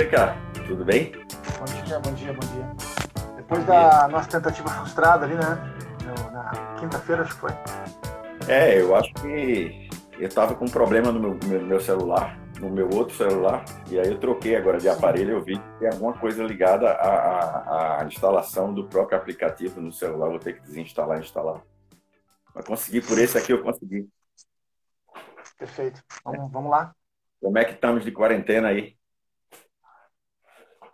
dia, cara. Tudo bem? Bom dia, bom dia, bom dia. Depois da nossa tentativa frustrada ali, né? Na quinta-feira, acho que foi. É, eu acho que eu tava com um problema no meu, meu, meu, celular, no meu outro celular, e aí eu troquei agora de aparelho, eu vi que tem alguma coisa ligada à, à, à instalação do próprio aplicativo no celular, vou ter que desinstalar e instalar. Mas consegui por esse aqui, eu consegui. Perfeito. Vamos, é. vamos lá. Como é que estamos de quarentena aí?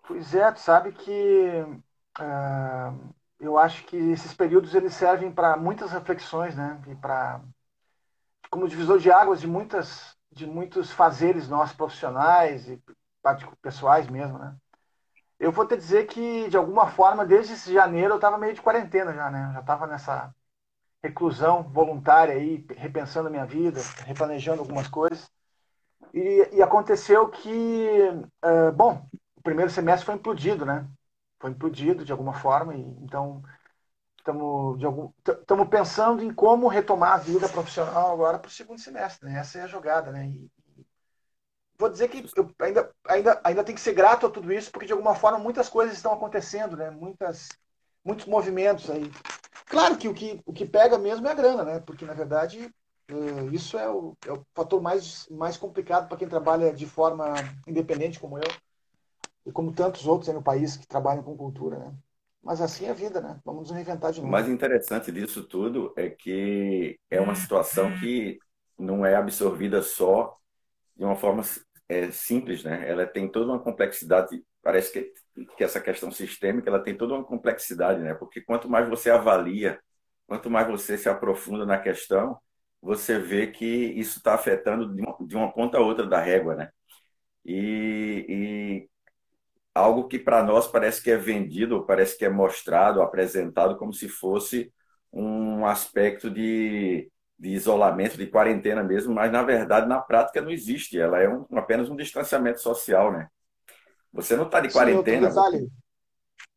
Pois é, tu sabe que uh, eu acho que esses períodos eles servem para muitas reflexões, né? E para como divisor de águas de muitas de muitos fazeres nossos profissionais e pessoais mesmo, né? Eu vou te dizer que de alguma forma desde esse janeiro eu estava meio de quarentena já, né? Eu já estava nessa reclusão voluntária aí, repensando a minha vida, replanejando algumas coisas. E, e aconteceu que, uh, bom, primeiro semestre foi implodido, né? Foi implodido de alguma forma, e então estamos pensando em como retomar a vida profissional agora para o segundo semestre, né? Essa é a jogada, né? E, vou dizer que eu ainda, ainda, ainda tem que ser grato a tudo isso, porque de alguma forma muitas coisas estão acontecendo, né? Muitas, muitos movimentos aí. Claro que o que, o que pega mesmo é a grana, né? Porque na verdade eh, isso é o, é o fator mais, mais complicado para quem trabalha de forma independente como eu e como tantos outros aí no país que trabalham com cultura, né? Mas assim é a vida, né? Vamos nos reinventar de novo. O mais interessante disso tudo é que é uma situação que não é absorvida só de uma forma é, simples, né? Ela tem toda uma complexidade. Parece que, que essa questão sistêmica ela tem toda uma complexidade, né? Porque quanto mais você avalia, quanto mais você se aprofunda na questão, você vê que isso está afetando de uma, de uma ponta a outra da régua, né? E, e algo que para nós parece que é vendido, parece que é mostrado, apresentado como se fosse um aspecto de, de isolamento, de quarentena mesmo, mas na verdade, na prática, não existe. Ela é um, apenas um distanciamento social, né? Você não está de quarentena. Sim,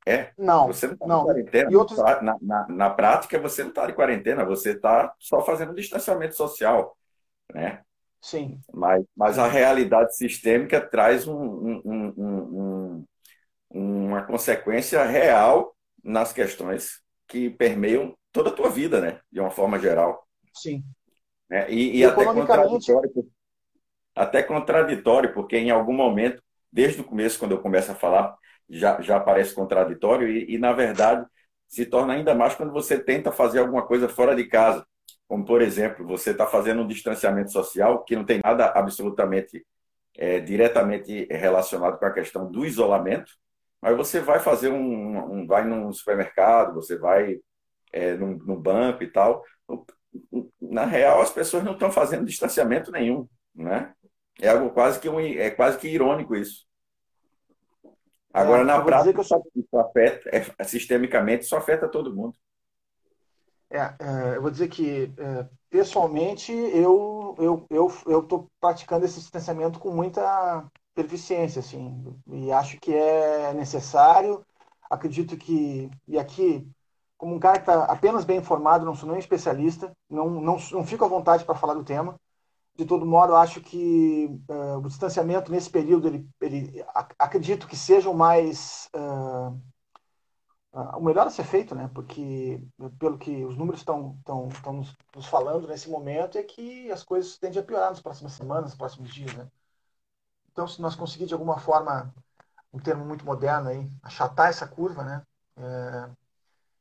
é? Não. Você não está de quarentena. Outros... Na, na, na, prática, você não está de quarentena, você está só fazendo um distanciamento social, né? Sim. Mas, mas a realidade sistêmica traz um, um, um, uma consequência real nas questões que permeiam toda a tua vida, né? De uma forma geral. Sim. É, e, e até contraditório, até contraditório, porque em algum momento, desde o começo, quando eu começo a falar, já, já parece contraditório e, e, na verdade, se torna ainda mais quando você tenta fazer alguma coisa fora de casa. Como, por exemplo, você está fazendo um distanciamento social que não tem nada absolutamente é, diretamente relacionado com a questão do isolamento, mas você vai fazer um, um vai num supermercado, você vai é, num, num banco e tal. Na real, as pessoas não estão fazendo distanciamento nenhum, né? É algo quase que um, é quase que irônico isso. Agora, é, na prática, sou... isso afeta, é, sistemicamente, isso afeta todo mundo. É, é, eu vou dizer que, é, pessoalmente, eu eu eu eu estou praticando esse distanciamento com muita eficiência, assim, e acho que é necessário. Acredito que, e aqui, como um cara que está apenas bem informado, não sou nem especialista, não, não, não fico à vontade para falar do tema. De todo modo, acho que uh, o distanciamento nesse período, ele, ele acredito que seja mais. Uh, o melhor a ser feito, né? Porque, pelo que os números estão nos, nos falando nesse momento, é que as coisas tendem a piorar nas próximas semanas, nos próximos dias, né? Então, se nós conseguirmos de alguma forma, um termo muito moderno aí, achatar essa curva, né? É,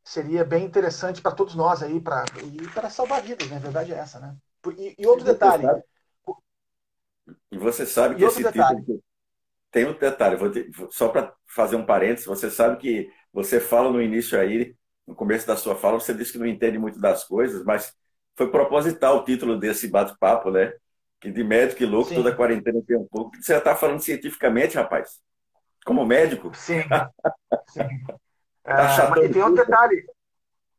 seria bem interessante para todos nós aí, para e para salvar vidas, né? A verdade é essa, né? E, e outro detalhe. E você sabe que esse detalhe. título tem um detalhe, te, só para fazer um parênteses, você sabe que você fala no início aí, no começo da sua fala, você disse que não entende muito das coisas, mas foi proposital o título desse bate-papo, né? que de médico e louco, Sim. toda quarentena tem um pouco. Você já está falando cientificamente, rapaz? Como médico? Sim. Sim. é, e tem outro detalhe.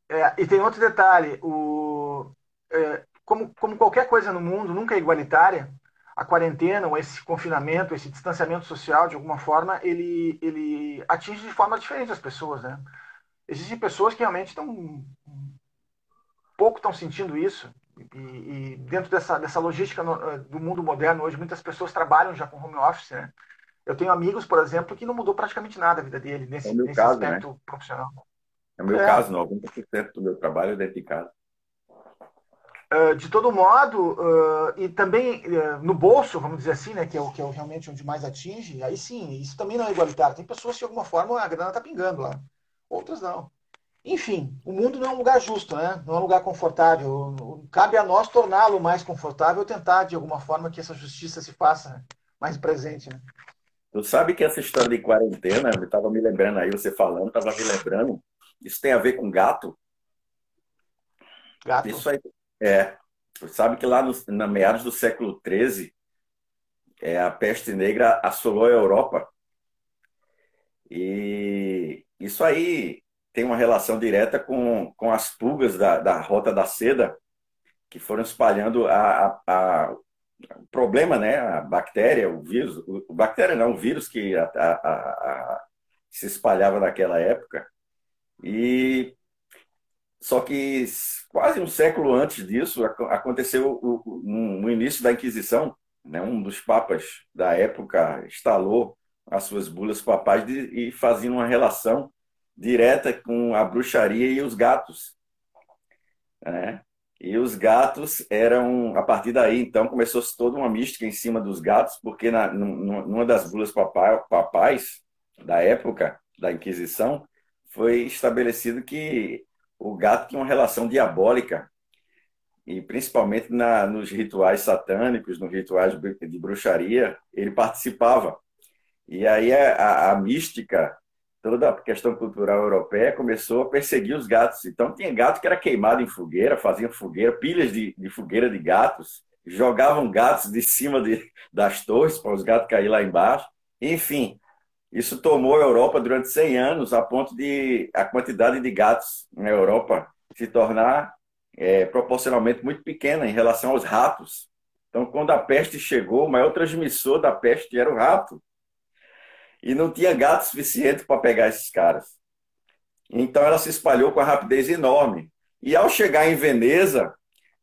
É, e tem outro detalhe. O, é, como, como qualquer coisa no mundo, nunca é igualitária. A quarentena, ou esse confinamento, esse distanciamento social, de alguma forma, ele, ele atinge de forma diferente as pessoas, né? Existem pessoas que realmente estão pouco estão sentindo isso e, e, dentro dessa, dessa logística no, eh, do mundo moderno hoje, muitas pessoas trabalham já com home office, né? Eu tenho amigos, por exemplo, que não mudou praticamente nada a vida dele nesse, é nesse caso, aspecto né? profissional. É o meu é. caso, 90% do meu trabalho é dentro de casa. Uh, de todo modo, uh, e também uh, no bolso, vamos dizer assim, né, que é, o, que é realmente onde mais atinge, aí sim, isso também não é igualitário. Tem pessoas que de alguma forma a grana está pingando lá, outras não. Enfim, o mundo não é um lugar justo, né? não é um lugar confortável. Cabe a nós torná-lo mais confortável, tentar de alguma forma que essa justiça se faça mais presente. Né? Tu sabe que essa história de quarentena, eu estava me lembrando aí, você falando, estava me lembrando, isso tem a ver com gato? Gato? Isso aí, é. Sabe que lá no, na meados do século XIII, é, a peste negra assolou a Europa. E isso aí tem uma relação direta com, com as pulgas da, da rota da seda, que foram espalhando a, a, a o problema, né? A bactéria, o vírus, o, bactéria não, o vírus que a, a, se espalhava naquela época. E só que quase um século antes disso aconteceu no início da Inquisição, né? Um dos papas da época instalou as suas bulas papais de, e fazia uma relação direta com a bruxaria e os gatos. Né? E os gatos eram, a partir daí, então, começou-se toda uma mística em cima dos gatos, porque na, numa das bulas papais da época da Inquisição, foi estabelecido que o gato tinha uma relação diabólica, e principalmente na, nos rituais satânicos, nos rituais de bruxaria, ele participava. E aí a, a, mística toda a questão cultural europeia começou a perseguir os gatos. Então tinha gato que era queimado em fogueira, faziam fogueira, pilhas de, de fogueira de gatos, jogavam gatos de cima de, das torres para os gatos cair lá embaixo. Enfim, isso tomou a Europa durante 100 anos, a ponto de a quantidade de gatos na Europa se tornar é, proporcionalmente muito pequena em relação aos ratos. Então, quando a peste chegou, o maior transmissor da peste era o rato e não tinha gato suficiente para pegar esses caras. Então ela se espalhou com a rapidez enorme. E ao chegar em Veneza,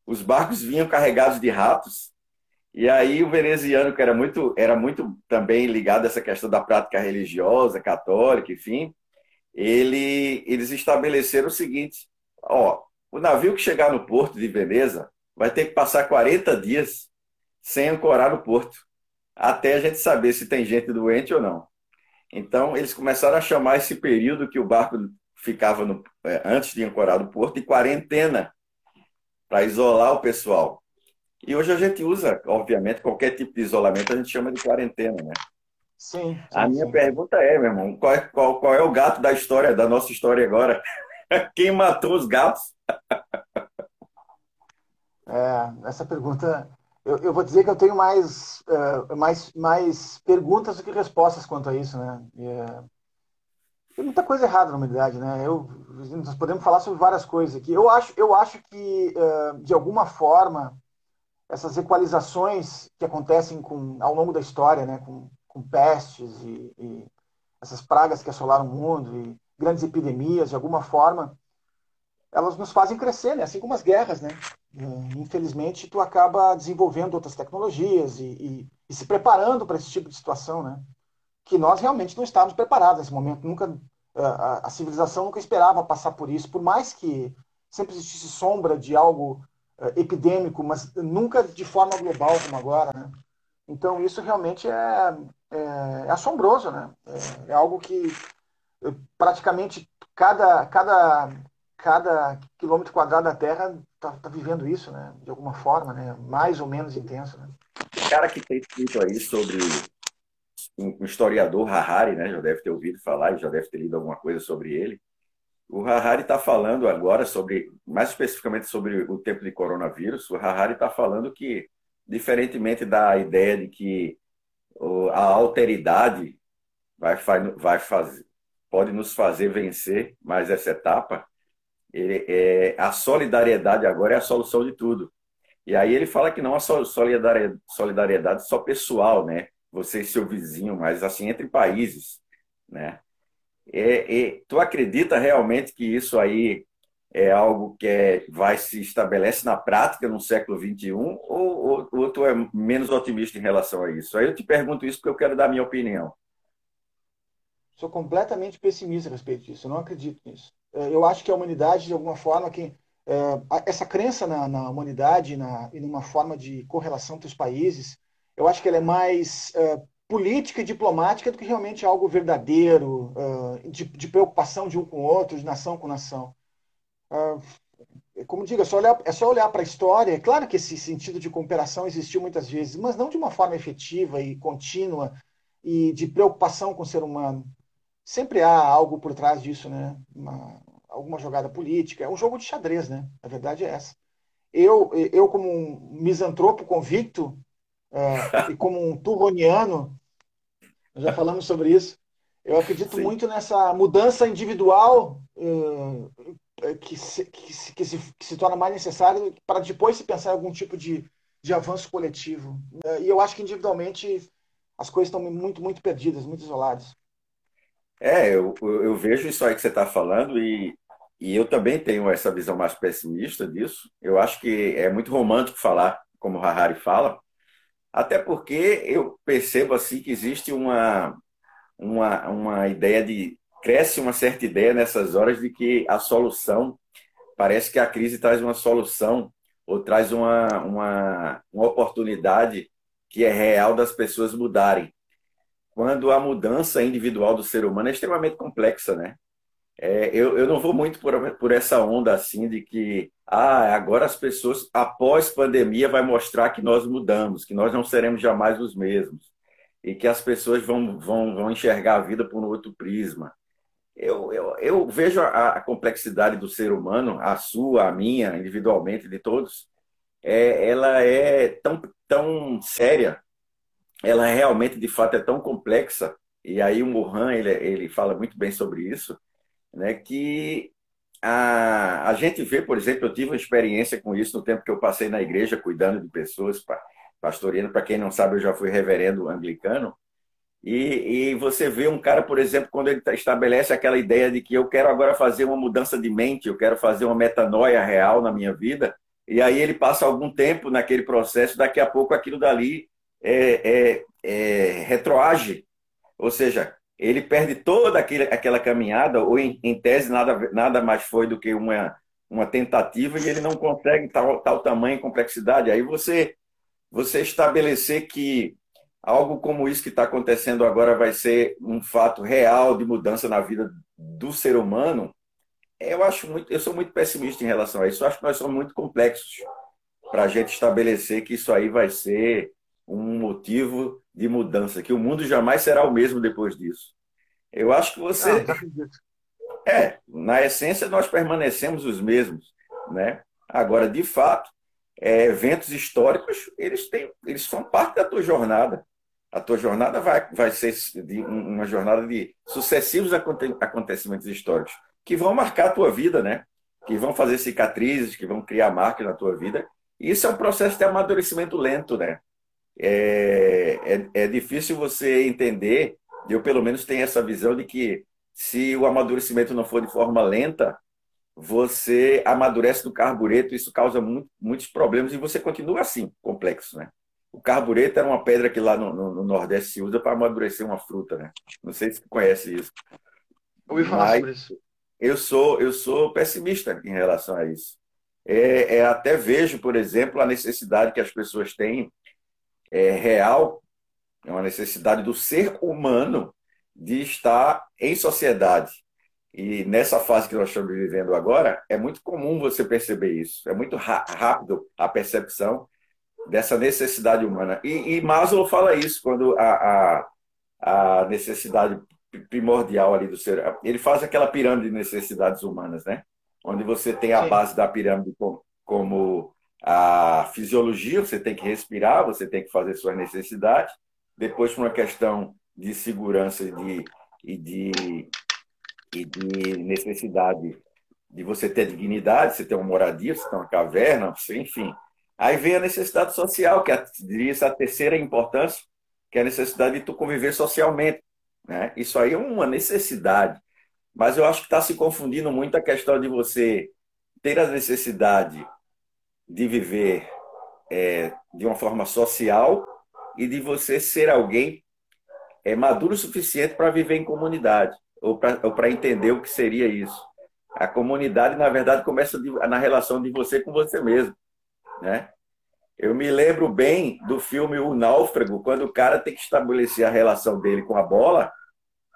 os barcos vinham carregados de ratos. E aí o veneziano, que era muito, era muito também ligado a essa questão da prática religiosa, católica, enfim, ele, eles estabeleceram o seguinte: ó, o navio que chegar no porto de Veneza vai ter que passar 40 dias sem ancorar no porto, até a gente saber se tem gente doente ou não. Então, eles começaram a chamar esse período que o barco ficava no, é, antes de ancorar no porto de quarentena, para isolar o pessoal. E hoje a gente usa, obviamente, qualquer tipo de isolamento a gente chama de quarentena, né? Sim. sim a minha sim. pergunta é, meu irmão, qual é, qual, qual é o gato da história, da nossa história agora? Quem matou os gatos? É, essa pergunta eu, eu, vou dizer que eu tenho mais, uh, mais, mais perguntas do que respostas quanto a isso, né? E, uh, tem muita coisa errada na humanidade, né? Eu, nós podemos falar sobre várias coisas aqui. Eu acho, eu acho que, uh, de alguma forma, essas equalizações que acontecem com, ao longo da história, né? Com, com pestes e, e essas pragas que assolaram o mundo e grandes epidemias, de alguma forma, elas nos fazem crescer, né? Assim como as guerras, né? É, infelizmente, tu acaba desenvolvendo outras tecnologias e, e, e se preparando para esse tipo de situação, né? Que nós realmente não estávamos preparados nesse momento. Nunca a, a, civilização nunca esperava passar por isso, por mais que sempre existisse sombra de algo epidêmico, mas nunca de forma global como agora, né? Então isso realmente é, é, é assombroso, né? É, é algo que eh, praticamente cada cada cada quilômetro quadrado da Terra está tá vivendo isso, né? De alguma forma, né? Mais ou menos intenso, né? O cara que tem escrito aí sobre um historiador Harari, né? Já deve ter ouvido falar, já deve ter lido alguma coisa sobre ele. O Harari está falando agora sobre, mais especificamente sobre o tempo de coronavírus. O Harari está falando que, diferentemente da ideia de que a alteridade vai, vai fazer, pode nos fazer vencer mais essa etapa, ele, é, a solidariedade agora é a solução de tudo. E aí ele fala que não a solidariedade, solidariedade só pessoal, né? Você e seu vizinho, mas assim entre países, né? Tu acredita realmente que isso aí é algo que é, vai se estabelece na prática no século XXI ou, ou, ou tu é menos otimista em relação a isso? Aí eu te pergunto isso porque eu quero dar minha opinião. Sou completamente pessimista a respeito disso. Eu não acredito nisso. É, eu acho que a humanidade, de alguma forma, que é, essa crença na, na humanidade na, e numa forma de correlação entre os países, eu acho que ela é mais é, política e diplomática do que realmente algo verdadeiro, é, de, de, preocupação de um com o outro, de nação com nação. É, como digo, é só olhar, é só olhar para a história. É claro que esse sentido de cooperação existiu muitas vezes, mas não de uma forma efetiva e contínua e de preocupação com o ser humano. Sempre há algo por trás disso, né? Uma, alguma jogada política. É um jogo de xadrez, né? A verdade é essa. Eu, eu como um misantropo convicto é, e como um turroniano, já falamos sobre isso, eu acredito Sim. muito nessa mudança individual é, que, se, que, se, que, se, que se torna mais necessária para depois se pensar em algum tipo de, de avanço coletivo. É, e eu acho que individualmente as coisas estão muito, muito perdidas, muito isoladas. É, eu, eu vejo isso aí que você está falando e e eu também tenho essa visão mais pessimista disso. Eu acho que é muito romântico falar como o Harari fala, até porque eu percebo assim que existe uma, uma, uma ideia de cresce uma certa ideia nessas horas de que a solução parece que a crise traz uma solução ou traz uma, uma, uma oportunidade que é real das pessoas mudarem. Quando a mudança individual do ser humano é extremamente complexa, né? É, eu, eu não vou muito por, por essa onda assim de que ah, agora as pessoas, após pandemia, vai mostrar que nós mudamos, que nós não seremos jamais os mesmos e que as pessoas vão, vão, vão enxergar a vida por um outro prisma. Eu, eu, eu vejo a, a, complexidade do ser humano, a sua, a minha, individualmente, de todos, é, ela é tão, tão séria, ela realmente, de fato, é tão complexa, e aí o Mohan, ele, ele fala muito bem sobre isso, né, que a, a gente vê, por exemplo, eu tive uma experiência com isso no tempo que eu passei na igreja cuidando de pessoas, pastoreando. Para quem não sabe, eu já fui reverendo anglicano. E, e, você vê um cara, por exemplo, quando ele estabelece aquela ideia de que eu quero agora fazer uma mudança de mente, eu quero fazer uma metanoia real na minha vida, e aí ele passa algum tempo naquele processo, daqui a pouco aquilo dali é, é, é retroage. Ou seja, ele perde toda aquele, aquela caminhada, ou em, em, tese nada, nada mais foi do que uma, uma tentativa, e ele não consegue tal, tal tamanho e complexidade. Aí você, você estabelecer que algo como isso que está acontecendo agora vai ser um fato real de mudança na vida do ser humano, eu acho muito, eu sou muito pessimista em relação a isso. Eu acho que nós somos muito complexos para a gente estabelecer que isso aí vai ser um motivo de mudança, que o mundo jamais será o mesmo depois disso. Eu acho que você. É, na essência, nós permanecemos os mesmos. Né? Agora, de fato, é, eventos históricos, eles, têm, eles são parte da tua jornada. A tua jornada vai, vai ser de uma jornada de sucessivos acontecimentos históricos que vão marcar a tua vida, né? que vão fazer cicatrizes, que vão criar marcas na tua vida. Isso é um processo de amadurecimento lento, né? É, é, é difícil você entender, eu pelo menos tenho essa visão de que se o amadurecimento não for de forma lenta, você amadurece no carbureto, isso causa muito, muitos problemas e você continua assim, complexo, né? O carbureto era uma pedra que lá no, no, no Nordeste se usa para amadurecer uma fruta, né? Não sei se você conhece isso. Ouvi falar Mas sobre isso. Eu sou, eu sou pessimista em relação a isso. É, é, até vejo, por exemplo, a necessidade que as pessoas têm é, real, é uma necessidade do ser humano de estar em sociedade. E nessa fase que nós estamos vivendo agora, é muito comum você perceber isso. É muito rápido a percepção dessa necessidade humana. E, e Maslow fala isso quando a, a, a necessidade primordial ali do ser. Ele faz aquela pirâmide de necessidades humanas, né? Onde você tem a base da pirâmide como, como a fisiologia, você tem que respirar, você tem que fazer suas necessidades. Depois, por uma questão de segurança e de, e de, e de necessidade de você ter dignidade, você ter uma moradia, você ter uma caverna, você, enfim. Aí vem a necessidade social, que é, diria a terceira importância, que é a necessidade de tu conviver socialmente. Né? Isso aí é uma necessidade. Mas eu acho que está se confundindo muito a questão de você ter a necessidade de viver é, de uma forma social e de você ser alguém é, maduro o suficiente para viver em comunidade ou para entender o que seria isso. A comunidade, na verdade, começa de, na relação de você com você mesmo, né? Eu me lembro bem do filme O Náufrago, quando o cara tem que estabelecer a relação dele com a bola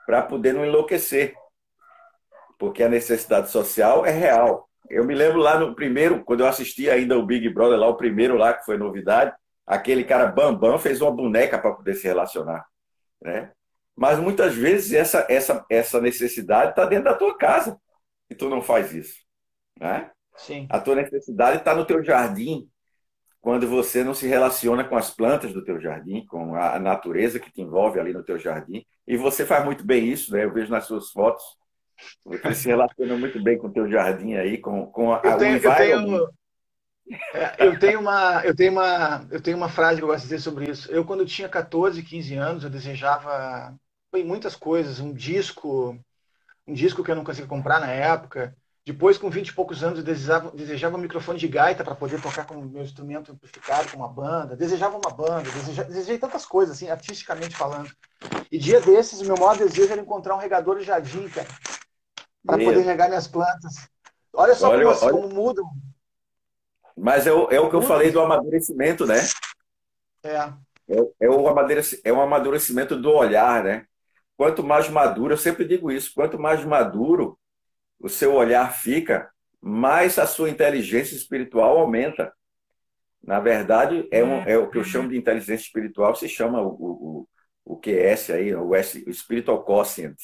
para poder não enlouquecer. Porque a necessidade social é real. Eu me lembro lá no primeiro, quando eu assisti ainda o Big Brother, lá o primeiro lá, que foi novidade, aquele cara Bambam fez uma boneca para poder se relacionar. Né? Mas muitas vezes essa, essa, essa necessidade está dentro da tua casa e tu não faz isso. Né? Sim. A tua necessidade está no teu jardim, quando você não se relaciona com as plantas do teu jardim, com a natureza que te envolve ali no teu jardim. E você faz muito bem isso, né? Eu vejo nas suas fotos. Você se relaciona muito bem com o teu jardim aí, com, com a, eu tenho, eu tenho, é, eu tenho uma eu tenho uma eu tenho uma frase que eu gosto de dizer sobre isso. Eu quando tinha 14, 15 anos, eu desejava bem, muitas coisas, um disco, um disco que eu não conseguia comprar na época. Depois, com 20 e poucos anos, eu desejava, desejava um microfone de gaita para poder tocar com o meu instrumento amplificado, com uma banda. Desejava uma banda, deseja, desejei tantas coisas, assim, artisticamente falando. E dia desses, o meu maior desejo era encontrar um regador de jardim, cara, para poder regar minhas plantas. Olha só olha, como, olha... como mudam. Mas é o, é o que eu falei do amadurecimento, né? É. É, é, o amadurecimento, é um amadurecimento do olhar, né? Quanto mais maduro, eu sempre digo isso, quanto mais maduro o seu olhar fica, mais a sua inteligência espiritual aumenta. Na verdade, é, um, é o que eu chamo de inteligência espiritual, se chama o, o, o QS aí, o, S, o Spiritual Quotient,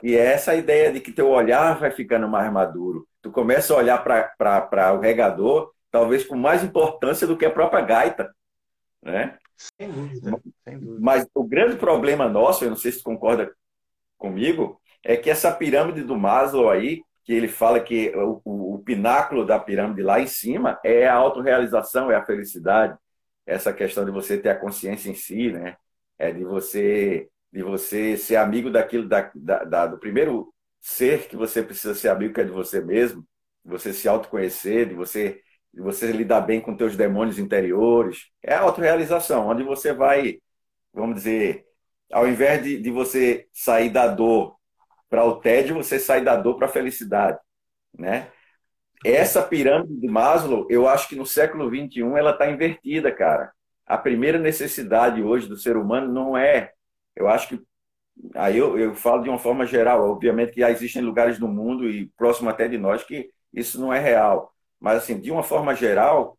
que é essa ideia de que teu olhar vai ficando mais maduro. Tu começa a olhar para o regador, talvez com mais importância do que a própria gaita. Né? Sem dúvida, sem dúvida. Mas o grande problema nosso, eu não sei se tu concorda comigo, é que essa pirâmide do Maslow aí, que ele fala que o, o, o pináculo da pirâmide lá em cima é a autorrealização, é a felicidade, essa questão de você ter a consciência em si, né? É de você de você ser amigo daquilo da, da, da, do primeiro ser que você precisa ser amigo que é de você mesmo, de você se autoconhecer, de você de você lidar bem com teus demônios interiores. É a autorrealização, onde você vai, vamos dizer, ao invés de, de você sair da dor para o tédio, você sai da dor para a felicidade, né? Essa pirâmide de Maslow, eu acho que no século XXI ela está invertida, cara. A primeira necessidade hoje do ser humano não é, eu acho que aí eu, eu falo de uma forma geral, obviamente que existem lugares no mundo e próximo até de nós que isso não é real, mas assim de uma forma geral,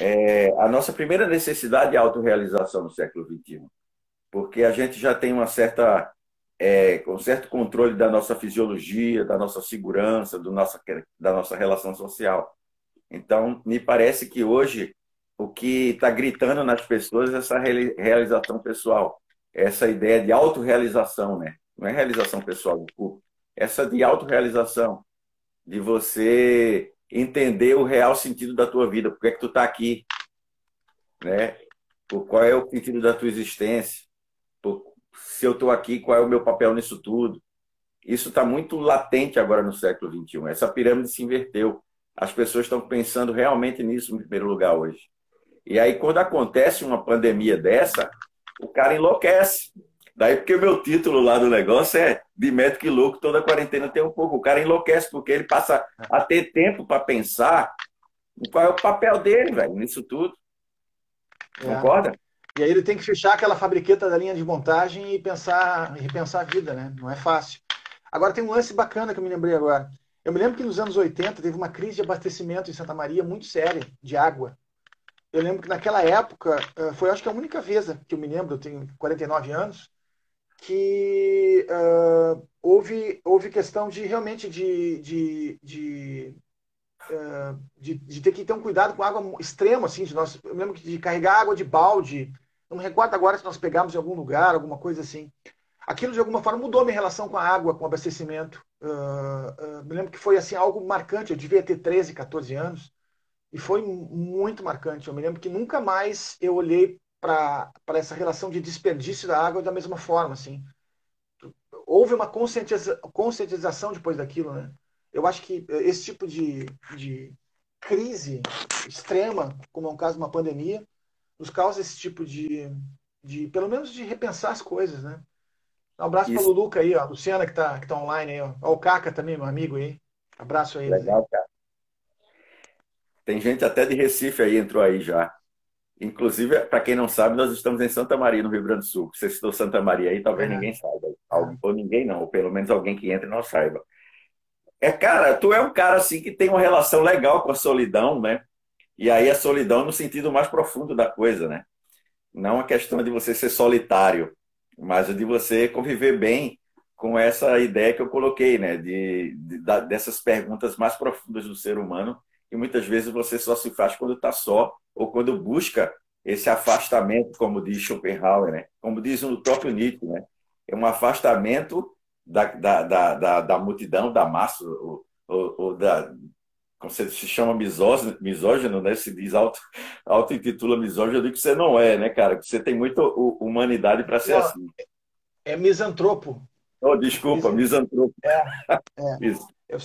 é, a nossa primeira necessidade é autorrealização no século XXI, porque a gente já tem uma certa é, com certo controle da nossa fisiologia, da nossa segurança, do nossa, da nossa relação social. Então, me parece que hoje o que está gritando nas pessoas é essa realização pessoal, essa ideia de autorrealização, né? Não é realização pessoal do corpo, essa de autorrealização, de você entender o real sentido da tua vida, por que é que tu está aqui, né? Qual é o sentido da tua existência? se eu estou aqui, qual é o meu papel nisso tudo. Isso está muito latente agora no século XXI. Essa pirâmide se inverteu. As pessoas estão pensando realmente nisso em primeiro lugar hoje. E aí, quando acontece uma pandemia dessa, o cara enlouquece. Daí, porque o meu título lá do negócio é de médico e louco, toda quarentena tem um pouco. O cara enlouquece porque ele passa a ter tempo para pensar qual é o papel dele, velho, nisso tudo. É. Concorda? E aí ele tem que fechar aquela fabriqueta da linha de montagem e pensar, e repensar a vida, né? Não é fácil. Agora tem um lance bacana que eu me lembrei agora. Eu me lembro que nos anos 80 teve uma crise de abastecimento em Santa Maria muito séria de água. Eu lembro que naquela época, eh, foi acho que a única vez que eu me lembro, eu tenho 49 anos, que uh, houve, houve questão de realmente de, de, de, uh, de, de, ter que ter um cuidado com água extremo, assim, de nós, eu lembro de carregar água de balde, não me recordo agora se nós pegamos em algum lugar, alguma coisa assim. Aquilo, de alguma forma, mudou minha relação com a água, com o abastecimento. Uh, me lembro que foi assim algo marcante. Eu devia ter 13, 14 anos. E foi muito marcante. Eu me lembro que nunca mais eu olhei para essa relação de desperdício da água da mesma forma. Assim. Houve uma conscientiza, conscientização depois daquilo. Né? eu acho que esse tipo de, de crise extrema, como é um caso de uma pandemia, nos causa esse tipo de, de pelo menos de repensar as coisas, né? Um abraço para o Luca aí, ó, Luciana que está que tá online aí, ó. ó. O Caca também, meu amigo aí. Abraço aí. Legal, cara. Tem gente até de Recife aí, entrou aí já. Inclusive, para quem não sabe, nós estamos em Santa Maria, no Rio Grande do Sul. Você citou Santa Maria aí, talvez é. ninguém saiba. Ou ninguém não, ou pelo menos alguém que entre não saiba. É, cara, tu é um cara assim que tem uma relação legal com a solidão, né? E aí a solidão no sentido mais profundo da coisa, né? Não a questão de você ser solitário, mas de você conviver bem com essa ideia que eu coloquei, né? De, de, dessas perguntas mais profundas do ser humano que muitas vezes você só se faz quando está só ou quando busca esse afastamento, como diz Schopenhauer, né? Como diz o próprio Nietzsche, né? É um afastamento da, da, da, da, da multidão, da massa, ou, ou, ou da, como você se chama misógino, misógino né? Se diz auto, auto-intitula misógino, eu que você não é, né, cara? Que você tem muita humanidade para ser não, assim. É misantropo. Oh, desculpa, misantropo. É, é. Isso. Eu,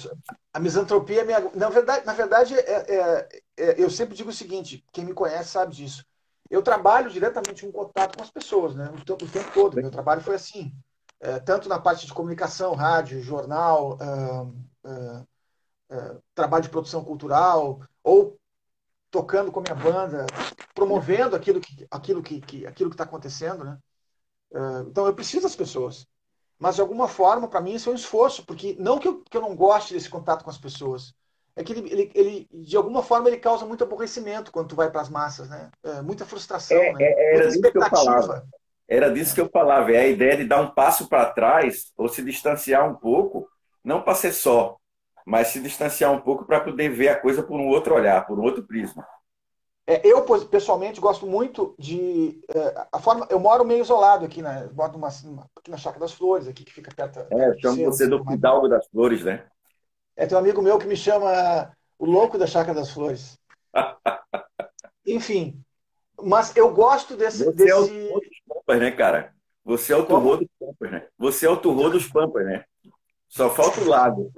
a misantropia, é minha, na verdade, na verdade é, é, é, eu sempre digo o seguinte: quem me conhece sabe disso. Eu trabalho diretamente em contato com as pessoas, né? O tempo, o tempo todo. Meu trabalho foi assim, é, tanto na parte de comunicação, rádio, jornal, trabalho de produção cultural, ou tocando com a minha banda, promovendo aquilo que aquilo que, que aquilo que está acontecendo, né? então eu preciso das pessoas mas de alguma forma, para mim, isso é um esforço, porque não que eu, que eu não goste desse contato com as pessoas, é que ele, ele, ele, de alguma forma, ele causa muito aborrecimento quando tu vai para as massas, né? É, muita frustração, é, né? É, era disso que eu falava. Era disso que eu falava, é a ideia de dar um passo para trás ou se distanciar um pouco, não para ser só, mas se distanciar um pouco para poder ver a coisa por um outro olhar, por um outro prisma. É, eu, pessoalmente, gosto muito de. É, a forma, eu moro meio isolado aqui, né? Moro numa, aqui na Chácara das Flores, aqui que fica perto. É, eu chamo você do Fidalgo das Flores, né? É, tem um amigo meu que me chama o louco da Chácara das Flores. Enfim. Mas eu gosto desse. Você desse... é o turro dos Pampas, né, cara? Você é o turro dos Pampas, né? Você é o turro dos Pampas, né? Só falta o lado.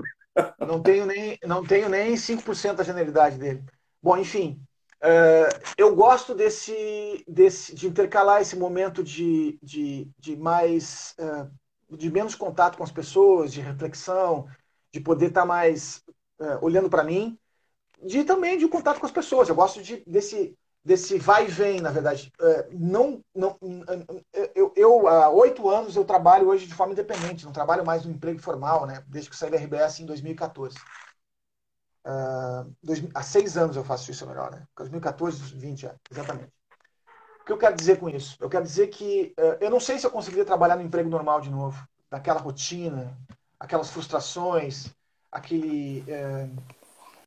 Não tenho nem, não tenho nem 5% da genialidade dele. Bom, enfim. Uh, eu gosto desse, desse, de intercalar esse momento de, de, de mais uh, de menos contato com as pessoas, de reflexão, de poder estar tá mais uh, olhando para mim, de também de contato com as pessoas. Eu gosto de, desse desse vai e vem, na verdade. não, não, eu, eu há oito anos eu trabalho hoje de forma independente, não trabalho mais no emprego formal, né? Desde que saí da RBS em 2014. Uh, dois, há seis anos eu faço isso melhor, né? 2014, 20 anos, exatamente. O que eu quero dizer com isso? Eu quero dizer que uh, eu não sei se eu conseguiria trabalhar no emprego normal de novo, naquela rotina, aquelas frustrações, aquele, uh,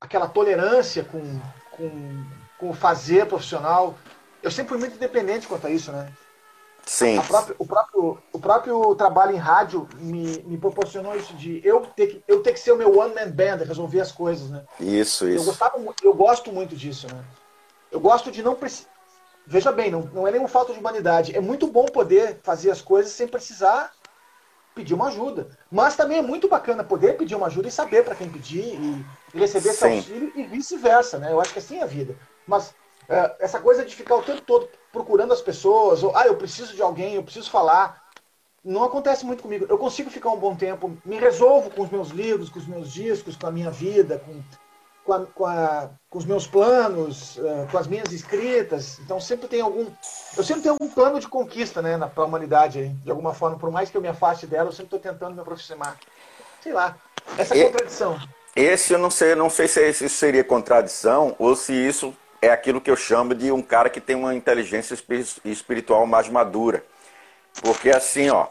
aquela tolerância com, com, com o fazer profissional. Eu sempre fui muito independente quanto a isso, né? Sim. Própria, o, próprio, o próprio trabalho em rádio me, me proporcionou isso de eu ter, que, eu ter que ser o meu one-man band, resolver as coisas, né? Isso, isso. Eu, gostava, eu gosto muito disso, né? Eu gosto de não precisar. Veja bem, não, não é nenhuma falta de humanidade. É muito bom poder fazer as coisas sem precisar pedir uma ajuda. Mas também é muito bacana poder pedir uma ajuda e saber para quem pedir e, receber esse auxílio e vice-versa, né? Eu acho que assim é a vida. Mas é, essa coisa de ficar o tempo todo procurando as pessoas, ou, ah, eu preciso de alguém, eu preciso falar, não acontece muito comigo. Eu consigo ficar um bom tempo, me resolvo com os meus livros, com os meus discos, com a minha vida, com, com, a, com, a, com os meus planos, uh, com as minhas escritas. Então sempre tem algum. Eu sempre tenho algum plano de conquista né, para a humanidade, de alguma forma. Por mais que eu me afaste dela, eu sempre estou tentando me aproximar. Sei lá. Essa é a contradição. Esse eu não sei, não sei se isso seria contradição ou se isso é aquilo que eu chamo de um cara que tem uma inteligência espiritual mais madura. Porque assim, ó,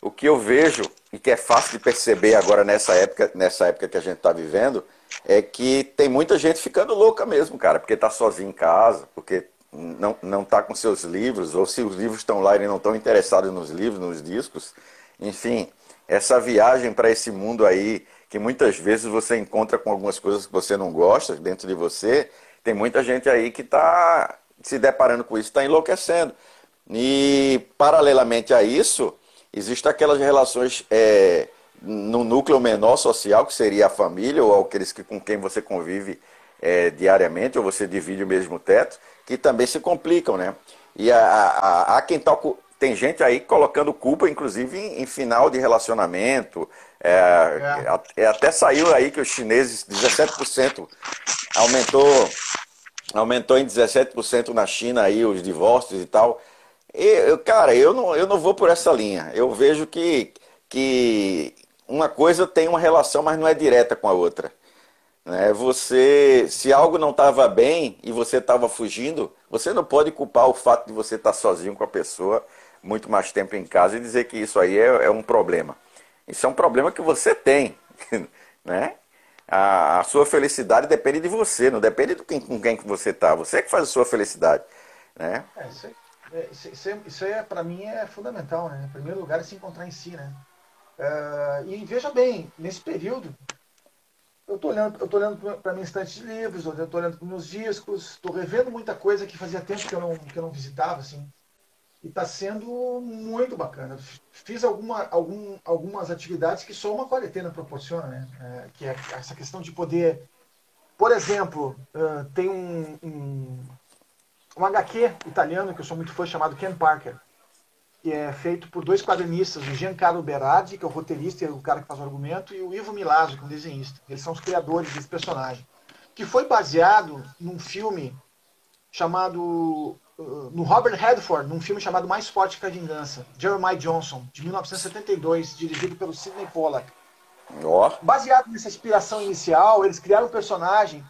o que eu vejo e que é fácil de perceber agora nessa época, nessa época que a gente está vivendo, é que tem muita gente ficando louca mesmo, cara, porque está sozinho em casa, porque não não está com seus livros, ou se os livros estão lá e não estão interessados nos livros, nos discos. Enfim, essa viagem para esse mundo aí, que muitas vezes você encontra com algumas coisas que você não gosta dentro de você, tem muita gente aí que está se deparando com isso, está enlouquecendo. E, paralelamente a isso, existem aquelas relações é, no núcleo menor social, que seria a família, ou aqueles que, com quem você convive é, diariamente, ou você divide o mesmo teto, que também se complicam, né? E há, quem toca. Tem gente aí colocando culpa, inclusive, em, em final de relacionamento. É, é. Até saiu aí que os chineses, 17%, aumentou, aumentou em 17% na China aí os divórcios e tal. E, cara, eu não, eu não vou por essa linha. Eu vejo que, que uma coisa tem uma relação, mas não é direta com a outra. Né? Você, se algo não estava bem e você estava fugindo, você não pode culpar o fato de você estar tá sozinho com a pessoa muito mais tempo em casa e dizer que isso aí é, é um problema. Isso é um problema que você tem, né? A, a, sua felicidade depende de você, não depende do quem, com quem que você está. Você é que faz a sua felicidade, né? É, isso, é, isso, é, isso é para mim é fundamental, né? Em primeiro lugar é se encontrar em si, né? Uh, e veja bem, nesse período, eu estou olhando, eu tô olhando para minha estante de livros, eu estou olhando para meus discos, estou revendo muita coisa que fazia tempo que eu não, que eu não visitava, assim. E está sendo muito bacana. Fiz alguma, algum, algumas atividades que só uma quarentena proporciona, né? É, que é essa questão de poder. Por exemplo, uh, tem um, um, um HQ italiano que eu sou muito fã chamado Ken Parker que é feito por dois quadrinistas, o Giancarlo Berardi, que é o roteirista e o cara que faz o argumento, e o Ivo Milazzo, que é o desenhista. Eles são os criadores desse personagem. Que foi baseado num filme chamado. No Robert Redford, num filme chamado Mais Forte que a Vingança, Jeremiah Johnson, de 1972, dirigido pelo Sidney Pollack. Oh. Baseado nessa inspiração inicial, eles criaram um personagem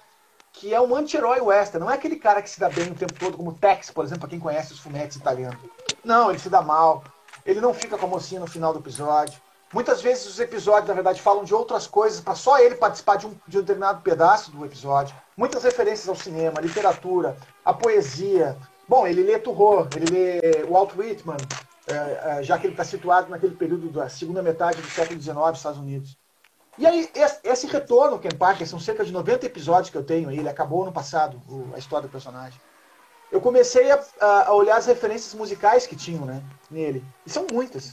que é um anti-herói western. Não é aquele cara que se dá bem o tempo todo, como Tex, por exemplo, para quem conhece os fumetes italianos. Não, ele se dá mal. Ele não fica com a mocinha no final do episódio. Muitas vezes os episódios, na verdade, falam de outras coisas para só ele participar de um, de um determinado pedaço do episódio. Muitas referências ao cinema, literatura, a poesia. Bom, ele lê Turro, ele lê Walt Whitman, é, é, já que ele está situado naquele período da segunda metade do século XIX Estados Unidos. E aí, esse retorno, Ken Parker, são cerca de 90 episódios que eu tenho ele acabou no passado, a história do personagem eu comecei a, a, olhar as referências musicais que tinham né, nele. E são muitas.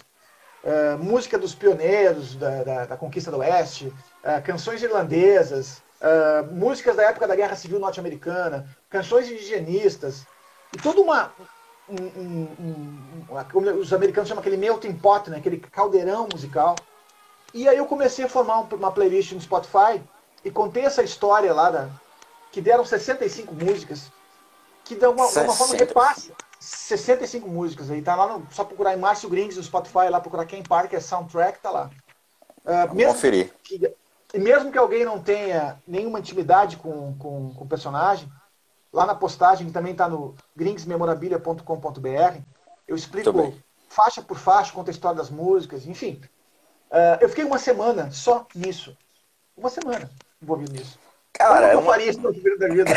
Uh, música dos pioneiros da, da, da conquista do Oeste, uh, canções irlandesas, uh, músicas da época da Guerra Civil Norte-Americana, canções indigenistas, e toda uma. Um, um, um, os americanos chamam aquele melting pot, né, aquele caldeirão musical. E aí eu comecei a formar uma playlist no Spotify e contei essa história lá, da, que deram 65 músicas que de alguma, de alguma forma repassa 65 músicas aí, tá lá no, só procurar em Márcio Grings no Spotify, lá procurar Ken Parker, soundtrack, tá lá. Uh, mesmo Conferir. Que, mesmo que alguém não tenha nenhuma intimidade com, com, com o personagem, lá na postagem, que também está no gringsmemorabilia.com.br, eu explico faixa por faixa, conta a história das músicas, enfim. Uh, eu fiquei uma semana só nisso. Uma semana envolvido nisso. Cara, é uma...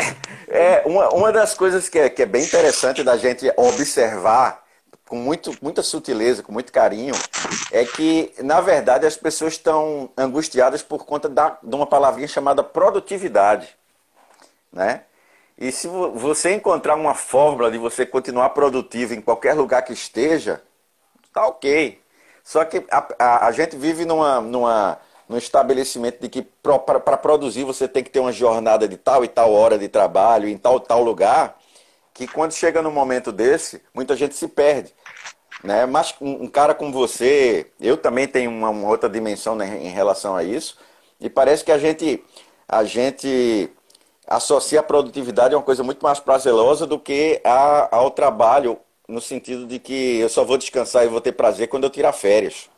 é uma, uma das coisas que é, que é bem interessante da gente observar com muito, muita sutileza, com muito carinho, é que, na verdade, as pessoas estão angustiadas por conta da, de uma palavrinha chamada produtividade. Né? E se você encontrar uma fórmula de você continuar produtivo em qualquer lugar que esteja, tá ok. Só que a, a, a gente vive numa, numa no estabelecimento de que para produzir você tem que ter uma jornada de tal e tal hora de trabalho, em tal tal lugar, que quando chega num momento desse, muita gente se perde. Né? Mas um, um cara como você, eu também tenho uma, uma outra dimensão né, em relação a isso, e parece que a gente, a gente associa a produtividade a uma coisa muito mais prazerosa do que a, ao trabalho, no sentido de que eu só vou descansar e vou ter prazer quando eu tirar férias.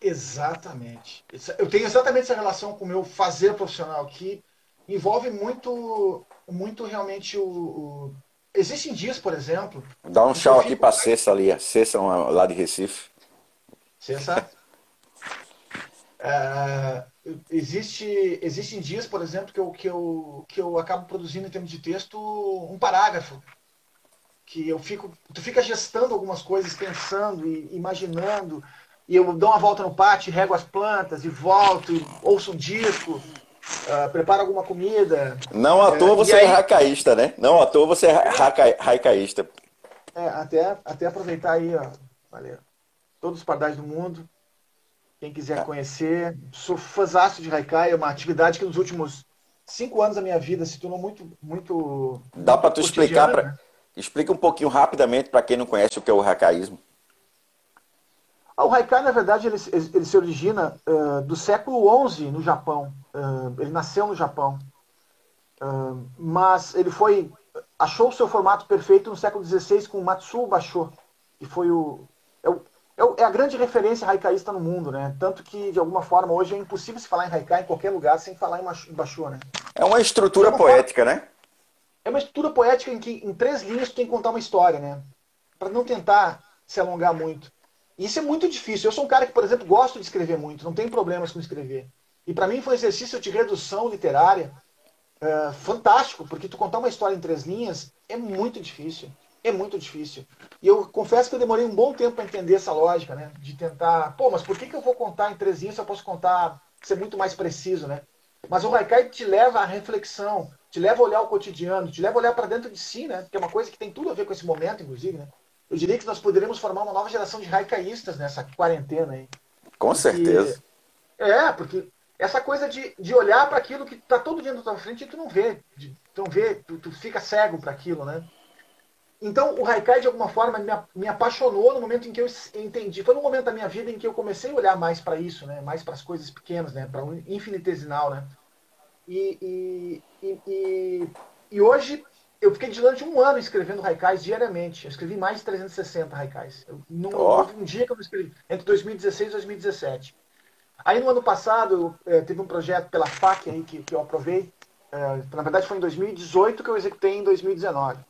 Exatamente. Eu tenho exatamente essa relação com o meu fazer profissional, que envolve muito, muito realmente o, o... Existem dias, por exemplo. Dá um tchau aqui para Cessa ali, a Cessa lá de Recife. Cessa? É, existe, existem dias, por exemplo, que eu, que, eu, que eu acabo produzindo em termos de texto um parágrafo. Que eu fico. Tu fica gestando algumas coisas, pensando e imaginando e eu dou uma volta no pátio, rego as plantas e volto, e ouço um disco, uh, preparo alguma comida. Não à toa é, você é aí... é racaísta, né? Não à toa você é racaísta. É, até, até aproveitar aí, ó, valeu. Todos os pardais do mundo. Quem quiser é. conhecer, sou fãzaço de Haikai, é uma atividade que nos últimos cinco anos da minha vida se tornou muito. muito Dá para tu explicar? Pra... Né? Explica um pouquinho rapidamente para quem não conhece o que é o Haikai. Ah, o Haikai, na verdade, ele, ele se origina uh, do século XI no Japão. Uh, ele nasceu no Japão. Uh, mas ele foi achou o seu formato perfeito no século XVI com Matsuo Basho, que foi o é, a grande referência haikaísta no mundo, né? Tanto que, de alguma forma, hoje é impossível se falar em haikai em qualquer lugar sem falar em Basho, né? É uma estrutura poética, forma, né? É uma estrutura poética em que, em três linhas, tu tem que contar uma história, né? Para não tentar se alongar muito. E isso é muito difícil. Eu sou um cara que, por exemplo, gosto de escrever muito, não tenho problemas com escrever. E para mim foi um exercício de redução literária uh, fantástico, porque tu contar uma história em três linhas é muito difícil. É muito difícil. E eu confesso que eu demorei um bom tempo para entender essa lógica, né? De tentar, pô, mas por que, que eu vou contar em três linhas se eu posso contar, ser muito mais preciso, né? Mas o Haikai te leva à reflexão, te leva a olhar o cotidiano, te leva a olhar para dentro de si, né? Que é uma coisa que tem tudo a ver com esse momento, inclusive, né? Eu diria que nós poderíamos formar uma nova geração de Haikaístas nessa quarentena aí. Com porque... certeza. É, porque essa coisa de, de olhar para aquilo que está todo dia na tua frente e tu não vê. Tu não vê, tu, tu fica cego para aquilo, né? Então, o Haikai, de alguma forma, me, me apaixonou no momento em que eu entendi. Foi no momento da minha vida em que eu comecei a olhar mais para isso, né? mais para as coisas pequenas, né? para o infinitesimal. Né? E, e, e, e, hoje, eu fiquei durante um ano escrevendo Haikais diariamente. Eu escrevi mais de 360 Haikais. Eu, não, oh. Houve um dia que eu não escrevi, entre 2016 e 2017. Aí, no ano passado, eu, eh, teve um projeto pela FAC aí, que, que eu aprovei. Eh, na verdade, foi em 2018 que eu executei em 2019